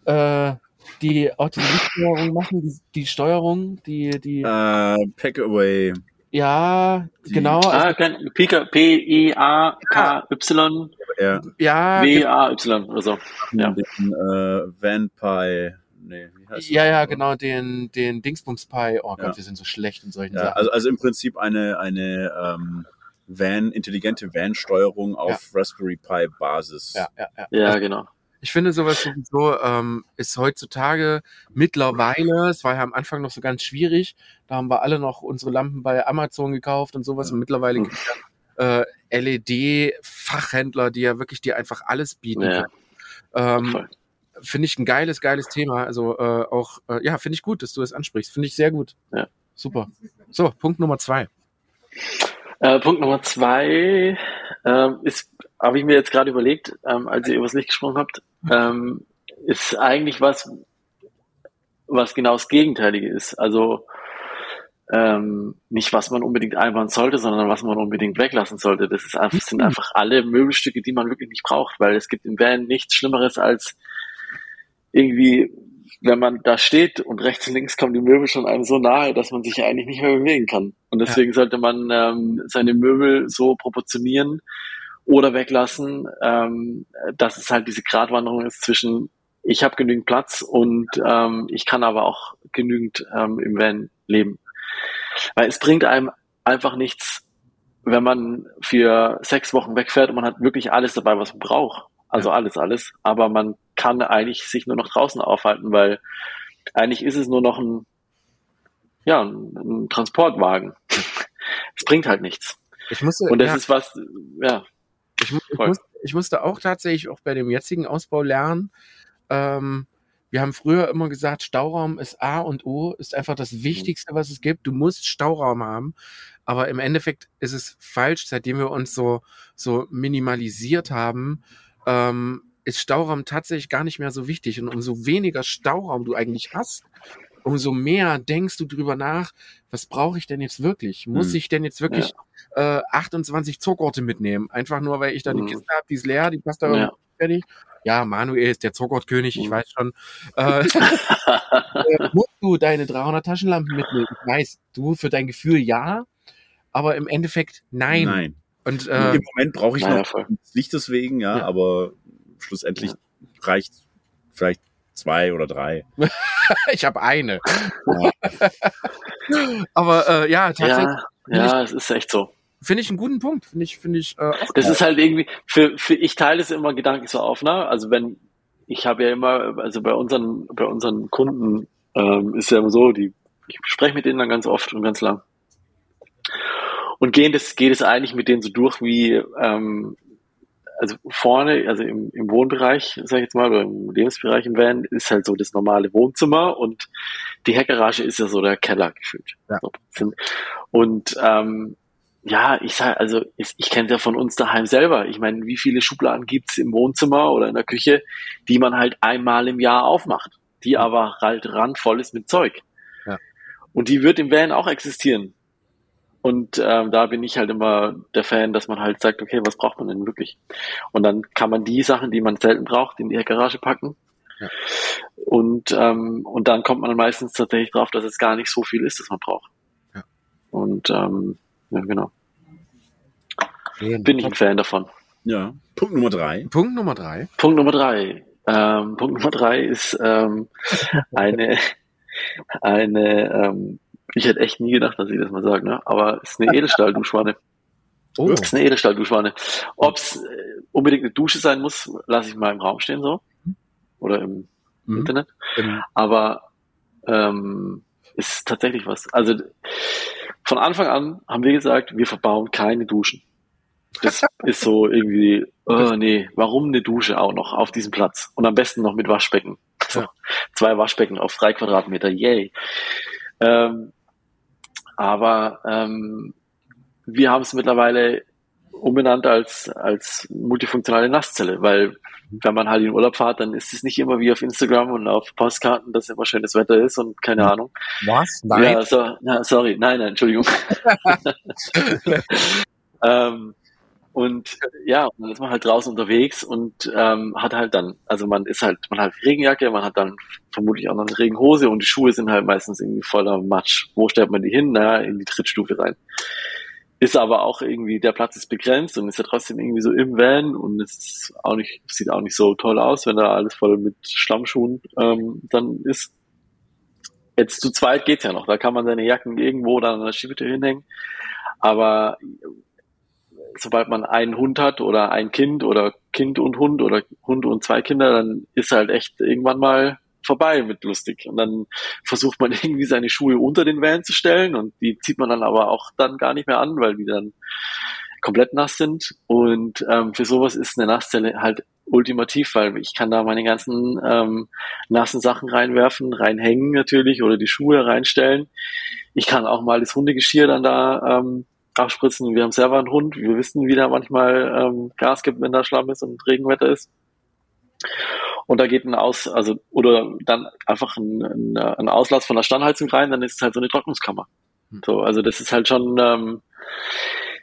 Speaker 1: äh, die auch die Lichtsteuerung machen, die, die Steuerung, die, die.
Speaker 2: Äh, Packaway.
Speaker 1: Ja, die, genau.
Speaker 3: Ah, P-E-A-K-Y.
Speaker 1: Ja. ja.
Speaker 3: W-A-Y oder so.
Speaker 2: Ja. Den, äh, Vampire. Nee,
Speaker 1: wie heißt ja, ja, genau, den, den Dingsbums Pie. Oh Gott, ja. wir sind so schlecht in solchen
Speaker 2: ja,
Speaker 1: Sachen.
Speaker 2: Also, also im Prinzip eine, eine ähm, Van, intelligente Van-Steuerung auf ja. Raspberry Pi Basis.
Speaker 3: Ja, ja, ja. ja genau.
Speaker 1: Ich finde sowas sowieso ähm, ist heutzutage mittlerweile, es war ja am Anfang noch so ganz schwierig, da haben wir alle noch unsere Lampen bei Amazon gekauft und sowas und mittlerweile hm. gibt es ja äh, LED-Fachhändler, die ja wirklich dir einfach alles bieten. Ja. Ähm, finde ich ein geiles, geiles Thema. Also äh, auch, äh, ja, finde ich gut, dass du es ansprichst. Finde ich sehr gut. Ja. Super. So, Punkt Nummer zwei.
Speaker 3: Äh, Punkt Nummer zwei äh, ist, habe ich mir jetzt gerade überlegt, ähm, als ihr über das Licht gesprochen habt, ähm, ist eigentlich was, was genau das Gegenteilige ist. Also ähm, nicht, was man unbedingt einbauen sollte, sondern was man unbedingt weglassen sollte. Das ist einfach, sind einfach alle Möbelstücke, die man wirklich nicht braucht, weil es gibt im Van nichts Schlimmeres als irgendwie, wenn man da steht und rechts und links kommen die Möbel schon einem so nahe, dass man sich eigentlich nicht mehr bewegen kann. Und deswegen ja. sollte man ähm, seine Möbel so proportionieren, oder weglassen, ähm, dass es halt diese Gratwanderung ist zwischen ich habe genügend Platz und ähm, ich kann aber auch genügend ähm, im Van leben. Weil es bringt einem einfach nichts, wenn man für sechs Wochen wegfährt und man hat wirklich alles dabei, was man braucht. Also ja. alles, alles. Aber man kann eigentlich sich nur noch draußen aufhalten, weil eigentlich ist es nur noch ein, ja, ein, Transportwagen. es bringt halt nichts.
Speaker 1: Ich musste,
Speaker 3: und das ja. ist was, ja.
Speaker 1: Ich, ich, muss, ich, musste auch tatsächlich auch bei dem jetzigen Ausbau lernen. Ähm, wir haben früher immer gesagt, Stauraum ist A und O, ist einfach das Wichtigste, was es gibt. Du musst Stauraum haben. Aber im Endeffekt ist es falsch, seitdem wir uns so, so minimalisiert haben, ähm, ist Stauraum tatsächlich gar nicht mehr so wichtig. Und umso weniger Stauraum du eigentlich hast, umso mehr denkst du drüber nach, was brauche ich denn jetzt wirklich? Muss hm. ich denn jetzt wirklich ja. äh, 28 Zuckorte mitnehmen? Einfach nur, weil ich da hm. die Kiste habe, die ist leer, die passt da ja. fertig. Ja, Manuel ist der Zuckertkönig, ich hm. weiß schon. Äh, äh, musst du deine 300 Taschenlampen mitnehmen? Ich weiß, du für dein Gefühl ja, aber im Endeffekt nein.
Speaker 2: Nein.
Speaker 1: Und, äh,
Speaker 2: Im Moment brauche ich noch voll. Licht deswegen, ja, ja, aber schlussendlich reicht vielleicht zwei oder drei.
Speaker 1: ich habe eine. Aber äh, ja, tatsächlich.
Speaker 3: Ja, ja, es ist echt so.
Speaker 1: Finde ich einen guten Punkt. Finde ich, finde ich. Äh,
Speaker 3: Das ist halt irgendwie, für, für ich teile es immer gedanklich so auf, ne? Also wenn, ich habe ja immer, also bei unseren, bei unseren Kunden ähm, ist ja immer so, die, ich spreche mit denen dann ganz oft und ganz lang. Und gehen das, geht es eigentlich mit denen so durch wie, ähm, also vorne, also im, im Wohnbereich, sag ich jetzt mal, oder im Lebensbereich im Van, ist halt so das normale Wohnzimmer und die Heckgarage ist ja so der Keller gefühlt.
Speaker 1: Ja.
Speaker 3: Und ähm, ja, ich sag, also ich, ich kenne ja von uns daheim selber. Ich meine, wie viele Schubladen gibt's im Wohnzimmer oder in der Küche, die man halt einmal im Jahr aufmacht, die aber halt randvoll ist mit Zeug.
Speaker 1: Ja.
Speaker 3: Und die wird im Van auch existieren. Und ähm, da bin ich halt immer der Fan, dass man halt sagt, okay, was braucht man denn wirklich? Und dann kann man die Sachen, die man selten braucht, in die Garage packen.
Speaker 1: Ja.
Speaker 3: Und, ähm, und dann kommt man meistens tatsächlich drauf, dass es gar nicht so viel ist, das man braucht.
Speaker 1: Ja.
Speaker 3: Und ähm, ja, genau.
Speaker 1: Schön.
Speaker 3: Bin ich ein Fan davon.
Speaker 2: Ja. Punkt Nummer drei.
Speaker 1: Punkt Nummer drei.
Speaker 3: Punkt Nummer drei. Ähm, Punkt Nummer drei ist ähm, eine, eine ähm, ich hätte echt nie gedacht, dass ich das mal sage, ne? aber es ist eine Edelstahlduschwanne.
Speaker 1: Oh,
Speaker 3: Es ist eine Edelstahlduschwanne. Ob es äh, unbedingt eine Dusche sein muss, lasse ich mal im Raum stehen so. Oder im
Speaker 1: Mhm.
Speaker 3: Internet.
Speaker 1: Ähm,
Speaker 3: Aber ähm, ist tatsächlich was. Also von Anfang an haben wir gesagt, wir verbauen keine Duschen. Das ist so irgendwie, oh nee, warum eine Dusche auch noch auf diesem Platz? Und am besten noch mit Waschbecken. So,
Speaker 1: Ja.
Speaker 3: Zwei Waschbecken auf drei Quadratmeter, yay. Ähm, aber ähm, wir haben es mittlerweile umbenannt als, als multifunktionale Nasszelle, weil wenn man halt in Urlaub fährt, dann ist es nicht immer wie auf Instagram und auf Postkarten, dass immer schönes Wetter ist und keine Ahnung.
Speaker 1: was? Nein.
Speaker 3: Ja, so, na, sorry, nein, nein, Entschuldigung. ähm, und ja, und dann ist man halt draußen unterwegs und ähm, hat halt dann, also man ist halt, man hat Regenjacke, man hat dann vermutlich auch noch eine Regenhose und die Schuhe sind halt meistens irgendwie voller Matsch. Wo stellt man die hin? Na, in die Trittstufe rein. Ist aber auch irgendwie, der Platz ist begrenzt und ist ja trotzdem irgendwie so im Van und es ist auch nicht, sieht auch nicht so toll aus, wenn da alles voll mit Schlammschuhen ähm, dann ist. Jetzt zu zweit geht's ja noch, da kann man seine Jacken irgendwo dann an der Schiebetür hinhängen. Aber sobald man einen Hund hat oder ein Kind oder Kind und Hund oder Hund und zwei Kinder, dann ist halt echt irgendwann mal vorbei mit lustig. Und dann versucht man irgendwie seine Schuhe unter den Van zu stellen und die zieht man dann aber auch dann gar nicht mehr an, weil die dann komplett nass sind. Und ähm, für sowas ist eine Nasszelle halt ultimativ, weil ich kann da meine ganzen ähm, nassen Sachen reinwerfen, reinhängen natürlich oder die Schuhe reinstellen. Ich kann auch mal das Hundegeschirr dann da ähm, abspritzen. Wir haben selber einen Hund. Wir wissen, wie da manchmal ähm, Gas gibt, wenn da Schlamm ist und Regenwetter ist. Und da geht ein Aus, also, oder dann einfach ein, ein, ein Auslass von der Standheizung rein, dann ist es halt so eine Trocknungskammer.
Speaker 1: Hm.
Speaker 3: So, also das ist halt schon, ähm,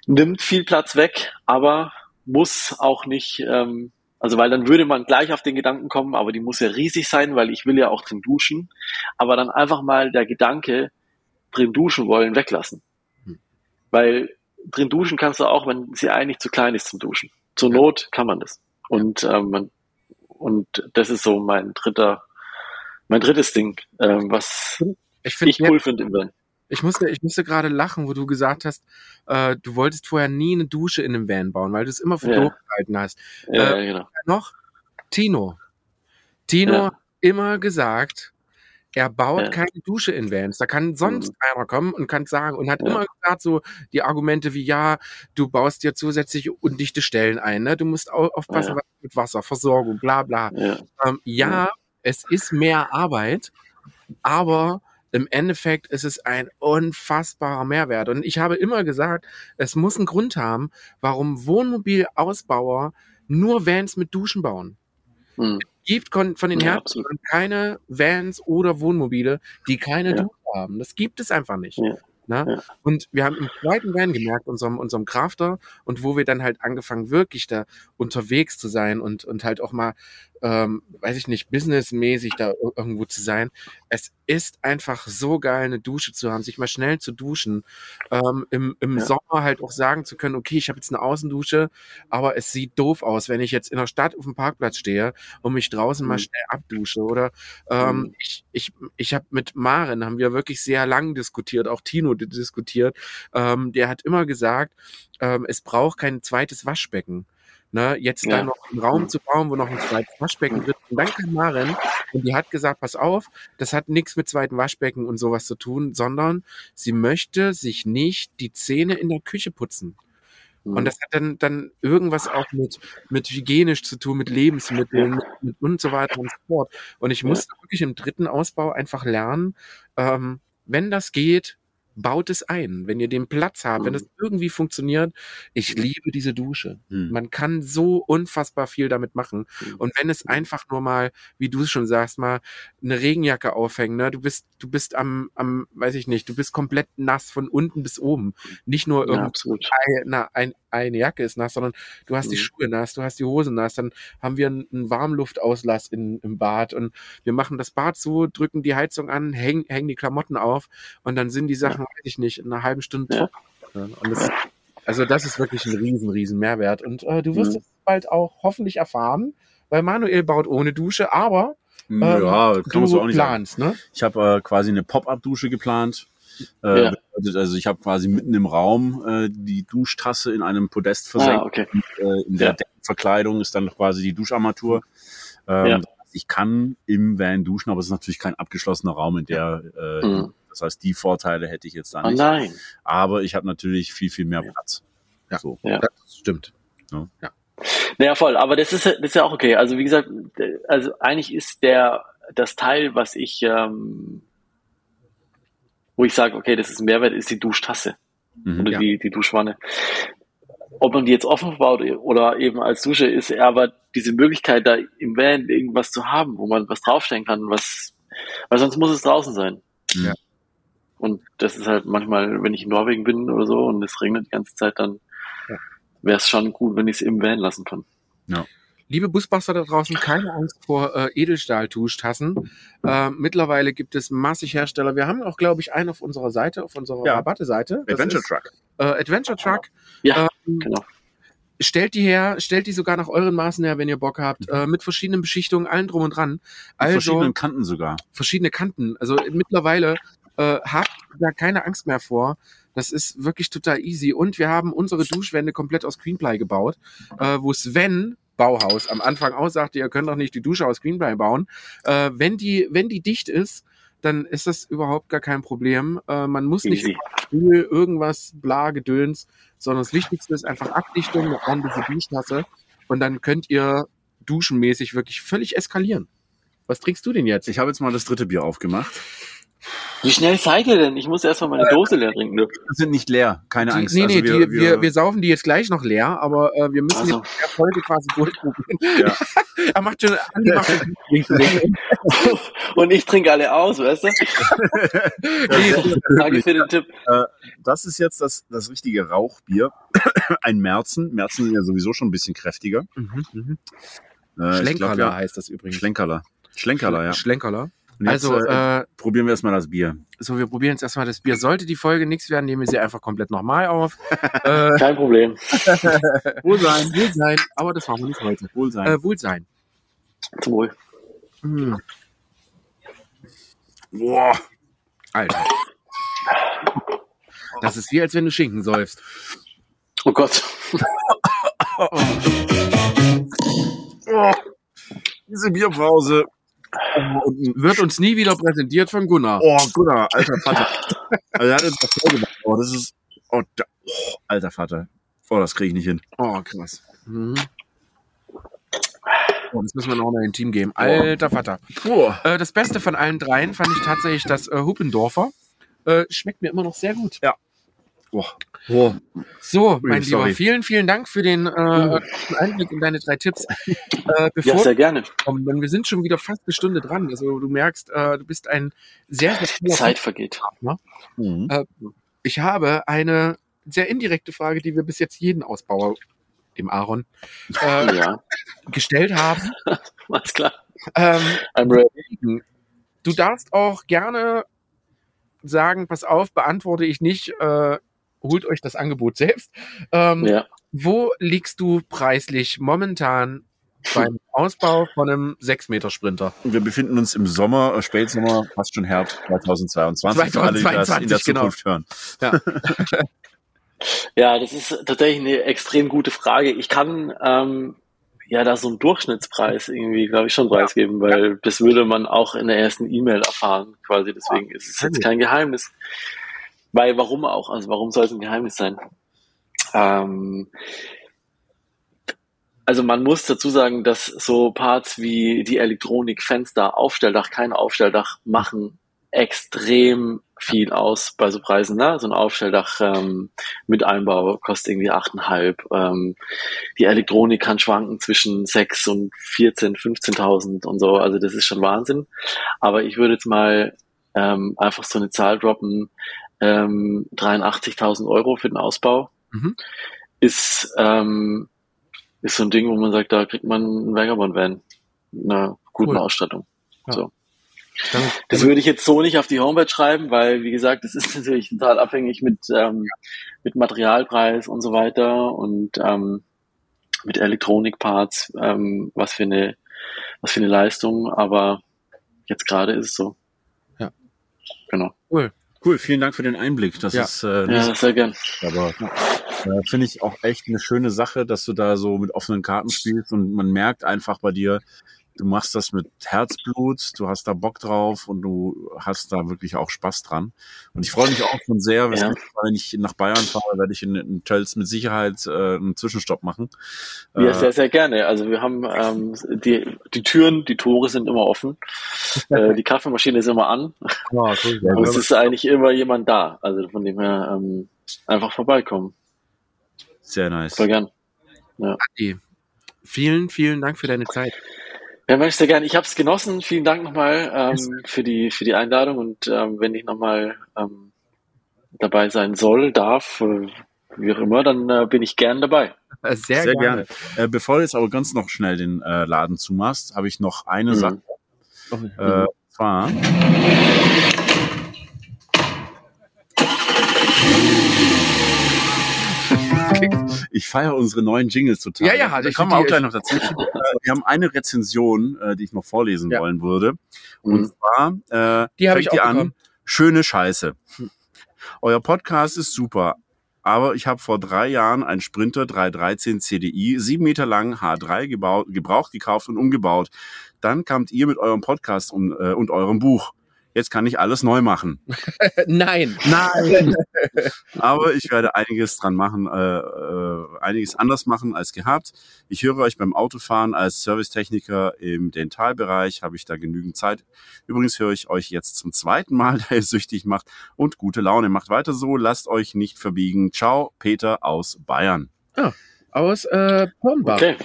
Speaker 3: nimmt viel Platz weg, aber muss auch nicht, ähm, also weil dann würde man gleich auf den Gedanken kommen, aber die muss ja riesig sein, weil ich will ja auch drin duschen. Aber dann einfach mal der Gedanke, drin duschen wollen, weglassen. Weil drin duschen kannst du auch, wenn sie eigentlich zu klein ist zum Duschen. Zur Not kann man das. Und ähm, und das ist so mein dritter, mein drittes Ding, ähm, was
Speaker 1: Ich finde
Speaker 3: ich cool finde im Van.
Speaker 1: Ich musste, ich musste gerade lachen, wo du gesagt hast, äh, du wolltest vorher nie eine Dusche in einem Van bauen, weil du es immer für
Speaker 3: Ja.
Speaker 1: doof gehalten hast.
Speaker 3: Ja,
Speaker 1: Äh,
Speaker 3: genau.
Speaker 1: Noch Tino. Tino
Speaker 3: Ja.
Speaker 1: hat immer gesagt, er baut
Speaker 3: Ja.
Speaker 1: keine Dusche in Vans. Da kann sonst
Speaker 3: Mhm.
Speaker 1: einer kommen und kann sagen und hat
Speaker 3: Ja.
Speaker 1: immer gesagt so die Argumente wie ja, du baust dir zusätzlich undichte Stellen ein, ne? Du musst au- aufpassen
Speaker 3: Ja.
Speaker 1: mit Wasser, Versorgung, bla bla.
Speaker 3: Ja,
Speaker 1: Ähm, Ja. es ist mehr Arbeit, aber im Endeffekt ist es ein unfassbarer Mehrwert. Und ich habe immer gesagt, es muss einen Grund haben, warum Wohnmobilausbauer nur Vans mit Duschen bauen.
Speaker 3: hm.
Speaker 1: Gibt von den
Speaker 3: Ja,
Speaker 1: Herstellern keine Vans oder Wohnmobile, die keine
Speaker 3: Ja.
Speaker 1: Dusche haben. Das gibt es einfach nicht.
Speaker 3: Ja.
Speaker 1: Ne?
Speaker 3: Ja.
Speaker 1: Und wir haben im zweiten Van gemerkt, unserem, unserem Crafter, und wo wir dann halt angefangen, wirklich da unterwegs zu sein und, und halt auch mal, ähm, weiß ich nicht, businessmäßig da ir- irgendwo zu sein, es ist einfach so geil, eine Dusche zu haben, sich mal schnell zu duschen. Ähm, Im im
Speaker 3: Ja.
Speaker 1: Sommer halt auch sagen zu können, okay, ich habe jetzt eine Außendusche, aber es sieht doof aus, wenn ich jetzt in der Stadt auf dem Parkplatz stehe und mich draußen mal
Speaker 3: Mhm.
Speaker 1: schnell abdusche. Oder ähm,
Speaker 3: Mhm.
Speaker 1: ich, ich, ich habe mit Maren, haben wir wirklich sehr lang diskutiert, auch Tino di- diskutiert. Ähm, der hat immer gesagt, ähm, es braucht kein zweites Waschbecken. Ne, jetzt
Speaker 3: Ja.
Speaker 1: dann noch einen Raum
Speaker 3: Mhm.
Speaker 1: zu bauen, wo noch ein zweites Waschbecken drin ist. Und dann kam Maren und die hat gesagt, pass auf, das hat nichts mit zweiten Waschbecken und sowas zu tun, sondern sie möchte sich nicht die Zähne in der Küche putzen. Und das hat dann, dann irgendwas auch mit, mit hygienisch zu tun, mit Lebensmitteln mit, mit und so weiter und so fort. Und ich musste wirklich im dritten Ausbau einfach lernen, ähm, wenn das geht, baut es ein. Wenn ihr den Platz habt, wenn
Speaker 3: Mhm.
Speaker 1: es irgendwie funktioniert, ich liebe diese Dusche.
Speaker 2: Hm.
Speaker 1: Man kann so unfassbar viel damit machen.
Speaker 3: Mhm.
Speaker 1: Und wenn es einfach nur mal, wie du es schon sagst, mal eine Regenjacke aufhängen, ne? Du bist, du bist am, am, weiß ich nicht, du bist komplett nass von unten bis oben. Nicht nur
Speaker 3: ja,
Speaker 1: irgendwie na, ein, eine Jacke ist nass, sondern du hast die
Speaker 3: Mhm.
Speaker 1: Schuhe nass, du hast die Hose nass, dann haben wir einen, einen Warmluftauslass in, im Bad und wir machen das Bad zu, drücken die Heizung an, hängen, hängen die Klamotten auf und dann sind die Sachen, weiß ich nicht, in einer halben Stunde
Speaker 3: Ja.
Speaker 1: trocken. Das, also das ist wirklich ein riesen, riesen Mehrwert. Und äh, du wirst
Speaker 3: Mhm.
Speaker 1: es bald auch hoffentlich erfahren, weil Manuel baut ohne Dusche, aber ähm,
Speaker 2: ja,
Speaker 1: du planst, ne?
Speaker 2: Ich habe äh, quasi eine Pop-up-Dusche geplant. Äh,
Speaker 3: Ja.
Speaker 2: Bedeutet Also ich habe quasi mitten im Raum äh, die Duschtasse in einem Podest versenkt.
Speaker 3: Ah, okay.
Speaker 2: äh, in der
Speaker 3: Ja.
Speaker 2: Deckenverkleidung ist dann quasi die Duscharmatur. Ähm,
Speaker 3: Ja.
Speaker 2: das heißt, Ich kann im Van duschen, aber es ist natürlich kein abgeschlossener Raum, in der äh,
Speaker 3: Mhm.
Speaker 2: das heißt, die Vorteile hätte ich jetzt da
Speaker 3: Oh
Speaker 2: nicht.
Speaker 3: nein.
Speaker 2: Aber ich habe natürlich viel, viel mehr Platz.
Speaker 1: Ja.
Speaker 2: So.
Speaker 3: Ja.
Speaker 1: Das stimmt.
Speaker 3: Naja, voll. Aber das ist, ja- das ist ja auch okay. Also wie gesagt, also eigentlich ist der das Teil, was ich, ähm, wo ich sage, okay, das ist ein Mehrwert, ist die Duschtasse
Speaker 2: Mhm.
Speaker 3: oder
Speaker 1: Ja.
Speaker 3: die, die Duschwanne. Ob man die jetzt offen baut oder eben als Dusche, ist aber diese Möglichkeit, da im Van irgendwas zu haben, wo man was draufstellen kann, was, weil sonst muss es draußen sein.
Speaker 2: Ja.
Speaker 3: Und das ist halt manchmal, wenn ich in Norwegen bin oder so und es regnet die ganze Zeit, dann
Speaker 1: Ja.
Speaker 3: wäre es schon gut, wenn ich es im Van lassen kann.
Speaker 1: Liebe Busbuster da draußen, keine Angst vor äh, Edelstahl-Tuschtassen. Äh, mittlerweile gibt es massig Hersteller. Wir haben auch, glaube ich, einen auf unserer Seite, auf unserer
Speaker 2: Ja.
Speaker 1: Rabatte-Seite.
Speaker 2: Adventure
Speaker 1: ist,
Speaker 2: Truck.
Speaker 1: Äh, Adventure Truck.
Speaker 3: Ja,
Speaker 1: Ähm,
Speaker 3: genau.
Speaker 1: Stellt die her, stellt die sogar nach euren Maßen her, wenn ihr Bock habt, äh, mit verschiedenen Beschichtungen, allen drum und dran.
Speaker 2: Mit
Speaker 1: Also
Speaker 2: verschiedenen Kanten sogar.
Speaker 1: verschiedene Kanten. Also mittlerweile äh, habt da keine Angst mehr vor. Das ist wirklich total easy. Und wir haben unsere Duschwände komplett aus Greenply gebaut, äh, wo Sven Bauhaus am Anfang auch sagte, ihr könnt doch nicht die Dusche aus Greenply bauen. Äh, wenn die, wenn die dicht ist, dann ist das überhaupt gar kein Problem. Äh, man muss nicht. Öl, irgendwas, bla, Gedöns, sondern das Wichtigste ist einfach Abdichtung, eine ordentliche Duschtasse und dann könnt ihr duschenmäßig wirklich völlig eskalieren. Was trinkst du denn jetzt?
Speaker 2: Ich habe jetzt mal das dritte Bier aufgemacht.
Speaker 3: Wie schnell seid ihr denn? Ich muss erstmal meine Dose leer trinken. Du.
Speaker 2: Die sind nicht leer, keine
Speaker 1: Die,
Speaker 2: Angst.
Speaker 1: nee, nee,
Speaker 2: also
Speaker 1: wir, wir, wir, wir saufen die jetzt gleich noch leer, aber äh, wir müssen
Speaker 3: Also.
Speaker 1: jetzt in der Folge quasi durchprobieren.
Speaker 2: Ja.
Speaker 1: er macht schon, Andi macht schon
Speaker 3: Und ich trinke alle aus, weißt du?
Speaker 1: nee,
Speaker 3: Danke für den Tipp.
Speaker 2: das ist jetzt das, das richtige Rauchbier. Ein Merzen. Merzen sind ja sowieso schon ein bisschen kräftiger.
Speaker 1: mhm, mhm.
Speaker 2: Äh,
Speaker 1: Schlenkerler
Speaker 2: glaub, ja,
Speaker 1: heißt das übrigens.
Speaker 2: Schlenkerler. Schlenkerler, ja.
Speaker 1: Schlenkerler.
Speaker 2: Und jetzt,
Speaker 1: Also,
Speaker 2: äh,
Speaker 1: äh,
Speaker 2: probieren wir erstmal das Bier.
Speaker 1: so, wir probieren jetzt erstmal das Bier. Sollte die Folge nichts werden, nehmen wir sie einfach komplett nochmal auf. äh,
Speaker 3: Kein Problem.
Speaker 2: Wohlsein.
Speaker 1: Wohlsein, aber das machen wir nicht heute.
Speaker 2: Wohlsein.
Speaker 1: Äh, Wohlsein.
Speaker 3: Zum Wohl.
Speaker 1: Hm,
Speaker 2: Boah.
Speaker 1: Alter. Das ist wie, als wenn du Schinken säufst.
Speaker 3: Oh Gott.
Speaker 2: Oh. Diese Bierpause.
Speaker 1: Wird uns nie wieder präsentiert von Gunnar.
Speaker 2: Oh, Gunnar, alter Vater. Also er hat uns das voll gemacht. Oh, das ist. Oh, da, oh alter Vater. Oh, das kriege ich nicht hin.
Speaker 1: Oh, krass. Mhm. Oh, das müssen wir noch mal in Team geben. Alter Vater.
Speaker 2: Oh.
Speaker 1: Äh, das Beste von allen dreien fand ich tatsächlich das äh, Huppendorfer. Äh, schmeckt mir immer noch sehr gut.
Speaker 2: Oh. Oh.
Speaker 1: So, mein
Speaker 2: sorry.
Speaker 1: Lieber, vielen, vielen Dank für den äh, Einblick in deine drei Tipps. Äh, bevor
Speaker 3: Ja, sehr gerne.
Speaker 1: wir kommen, denn wir sind schon wieder fast eine Stunde dran. Also du merkst, äh, du bist ein sehr, sehr
Speaker 3: Zeit vergeht.
Speaker 2: Mhm.
Speaker 1: Ich habe eine sehr indirekte Frage, die wir bis jetzt jeden Ausbauer, dem Aaron, äh,
Speaker 3: Ja,
Speaker 1: gestellt haben.
Speaker 3: alles klar.
Speaker 1: Ähm,
Speaker 3: I'm ready.
Speaker 1: du darfst auch gerne sagen, pass auf, beantworte ich nicht, äh, holt euch das Angebot selbst. Ähm,
Speaker 3: Ja.
Speaker 1: Wo liegst du preislich momentan beim Ausbau von einem 6-Meter-Sprinter?
Speaker 2: Wir befinden uns im Sommer, äh, Spätsommer, fast schon Herbst 2022, für alle, die das in der
Speaker 1: 2022, genau.
Speaker 2: Zukunft hören.
Speaker 3: Ja, das ist tatsächlich eine extrem gute Frage. Ich kann ähm, ja da so einen Durchschnittspreis irgendwie, glaube ich, schon preisgeben, weil das würde man auch in der ersten E-Mail erfahren, quasi. Deswegen ist es jetzt kein Geheimnis. Weil warum auch? Also warum soll es ein Geheimnis sein? Ähm, also man muss dazu sagen, dass so Parts wie die Elektronik, Fenster, Aufstelldach, kein Aufstelldach machen extrem viel aus bei so Preisen. Ne? So ein Aufstelldach ähm, mit Einbau kostet irgendwie 8,5. Ähm, die Elektronik kann schwanken zwischen 6 und 14, 15.000 und so. Also das ist schon Wahnsinn. Aber ich würde jetzt mal ähm, einfach so eine Zahl droppen. Ähm, 83.000 Euro für den Ausbau
Speaker 1: Mhm.
Speaker 3: ist, ähm, ist so ein Ding, wo man sagt, da kriegt man einen Vagabond-Van mit einer guten
Speaker 1: Cool.
Speaker 3: Ausstattung.
Speaker 1: Ja.
Speaker 3: So.
Speaker 1: Damit,
Speaker 3: Das würde ich jetzt so nicht auf die Homepage schreiben, weil, wie gesagt, das ist natürlich total abhängig mit, ähm, mit Materialpreis und so weiter und ähm, mit Elektronikparts, ähm, was für eine, was für eine Leistung, aber jetzt gerade ist es so.
Speaker 1: Ja.
Speaker 3: Genau.
Speaker 1: cool.
Speaker 2: Cool, vielen Dank für den Einblick. Das
Speaker 1: Ja.
Speaker 2: ist äh,
Speaker 3: Ja, sehr gern.
Speaker 2: Aber äh, finde ich auch echt eine schöne Sache, dass du da so mit offenen Karten spielst und man merkt einfach bei dir, du machst das mit Herzblut, du hast da Bock drauf und du hast da wirklich auch Spaß dran. Und ich freue mich auch schon sehr,
Speaker 3: Ja.
Speaker 2: wenn ich nach Bayern fahre, werde ich in, in Tölz mit Sicherheit äh, einen Zwischenstopp machen.
Speaker 3: Ja,
Speaker 2: Äh,
Speaker 3: sehr, sehr gerne. Also wir haben ähm, die, die Türen, die Tore sind immer offen. äh, die Kaffeemaschine ist immer an.
Speaker 1: Ja, cool.
Speaker 3: Und es ist eigentlich immer jemand da. Also von dem her ähm, einfach vorbeikommen.
Speaker 2: sehr nice.
Speaker 3: Voll gern.
Speaker 1: Adi, Vielen, vielen Dank für deine Zeit.
Speaker 3: Ja, möchte sehr gerne. Ich habe es genossen. Vielen Dank nochmal ähm, für die für die Einladung und ähm, wenn ich nochmal ähm, dabei sein soll, darf, äh, wie auch immer, dann äh, bin ich gern dabei.
Speaker 1: Äh, Sehr,
Speaker 2: Sehr
Speaker 1: gerne.
Speaker 2: gerne. Äh, bevor du jetzt aber ganz noch schnell den äh, Laden zumachst, habe ich noch eine
Speaker 3: Mhm.
Speaker 2: Sache. Äh, zwar. Ich feiere unsere neuen Jingles total.
Speaker 1: Ja, ja,
Speaker 2: da
Speaker 1: ich
Speaker 2: kommen wir auch gleich noch dazu. Äh, wir haben eine Rezension, äh, die ich noch vorlesen
Speaker 1: Ja.
Speaker 2: wollen würde. Und
Speaker 3: Mhm.
Speaker 2: zwar äh,
Speaker 1: Die habe
Speaker 2: fängt
Speaker 1: ich
Speaker 2: die an.
Speaker 1: bekommen.
Speaker 2: Schöne Scheiße. Euer Podcast ist super. Aber ich habe vor drei Jahren einen Sprinter 313 CDI, sieben Meter lang, H3 gebaut, gebraucht, gekauft und umgebaut. Dann kamt ihr mit eurem Podcast und, äh, und eurem Buch. Jetzt kann ich alles neu machen.
Speaker 1: Nein.
Speaker 2: Nein! Aber ich werde einiges dran machen, äh, äh, einiges anders machen als gehabt. Ich höre euch beim Autofahren als Servicetechniker im Dentalbereich, habe ich da genügend Zeit. Übrigens höre ich euch jetzt zum zweiten Mal, da ihr süchtig macht und gute Laune. Macht weiter so, lasst euch nicht verbiegen. Ciao, Peter aus Bayern.
Speaker 1: Aus äh, Pornbach.
Speaker 3: Okay.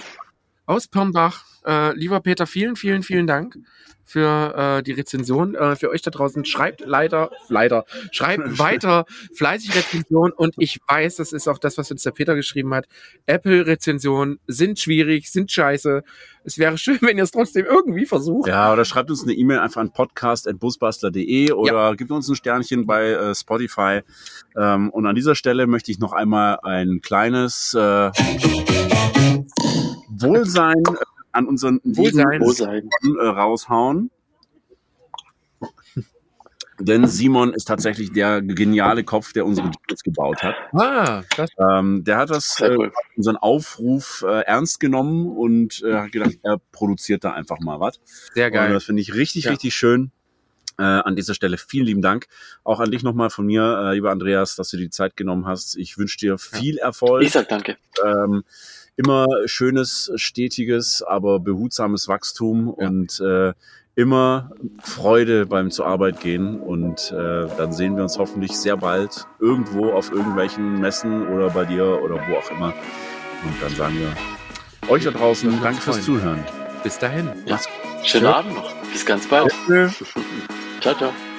Speaker 1: Aus Pirnbach. Äh, lieber Peter, vielen, vielen, vielen Dank für äh, die Rezension. Äh, für euch da draußen schreibt leider, leider, schreibt weiter fleißig Rezension und ich weiß, das ist auch das, was uns der Peter geschrieben hat. Apple-Rezensionen sind schwierig, sind scheiße. Es wäre schön, wenn ihr es trotzdem irgendwie versucht.
Speaker 2: Ja, oder schreibt uns eine E-Mail einfach an podcast.busbastler.de oder gebt uns ein Sternchen bei äh, Spotify. Ähm, und an dieser Stelle möchte ich noch einmal ein kleines äh, Wohlsein äh, an unseren
Speaker 1: Wohlsein.
Speaker 2: äh, raushauen. Denn Simon ist tatsächlich der geniale Kopf, der unsere Jingles gebaut hat.
Speaker 1: Ah, das,
Speaker 2: Ähm, der hat das äh, unseren Aufruf äh, ernst genommen und äh, hat gedacht, er produziert da einfach mal was.
Speaker 1: sehr
Speaker 2: Und
Speaker 1: geil.
Speaker 2: das finde ich richtig,
Speaker 1: Ja.
Speaker 2: richtig schön. Äh, an dieser Stelle vielen lieben Dank. Auch an dich nochmal von mir, äh, lieber Andreas, dass du dir die Zeit genommen hast. Ich wünsche dir viel Erfolg.
Speaker 3: Ich sag danke.
Speaker 2: Ähm, immer schönes, stetiges, aber behutsames Wachstum
Speaker 1: Ja.
Speaker 2: und äh, immer Freude beim zur Arbeit gehen. Und äh, dann sehen wir uns hoffentlich sehr bald irgendwo auf irgendwelchen Messen oder bei dir oder wo auch immer. Und dann sagen wir euch da draußen danke fürs
Speaker 1: freuen.
Speaker 2: Zuhören.
Speaker 1: Bis dahin.
Speaker 3: Ja. Schönen. Abend noch. Bis ganz bald.
Speaker 2: Tschüss.
Speaker 3: Ciao, ciao.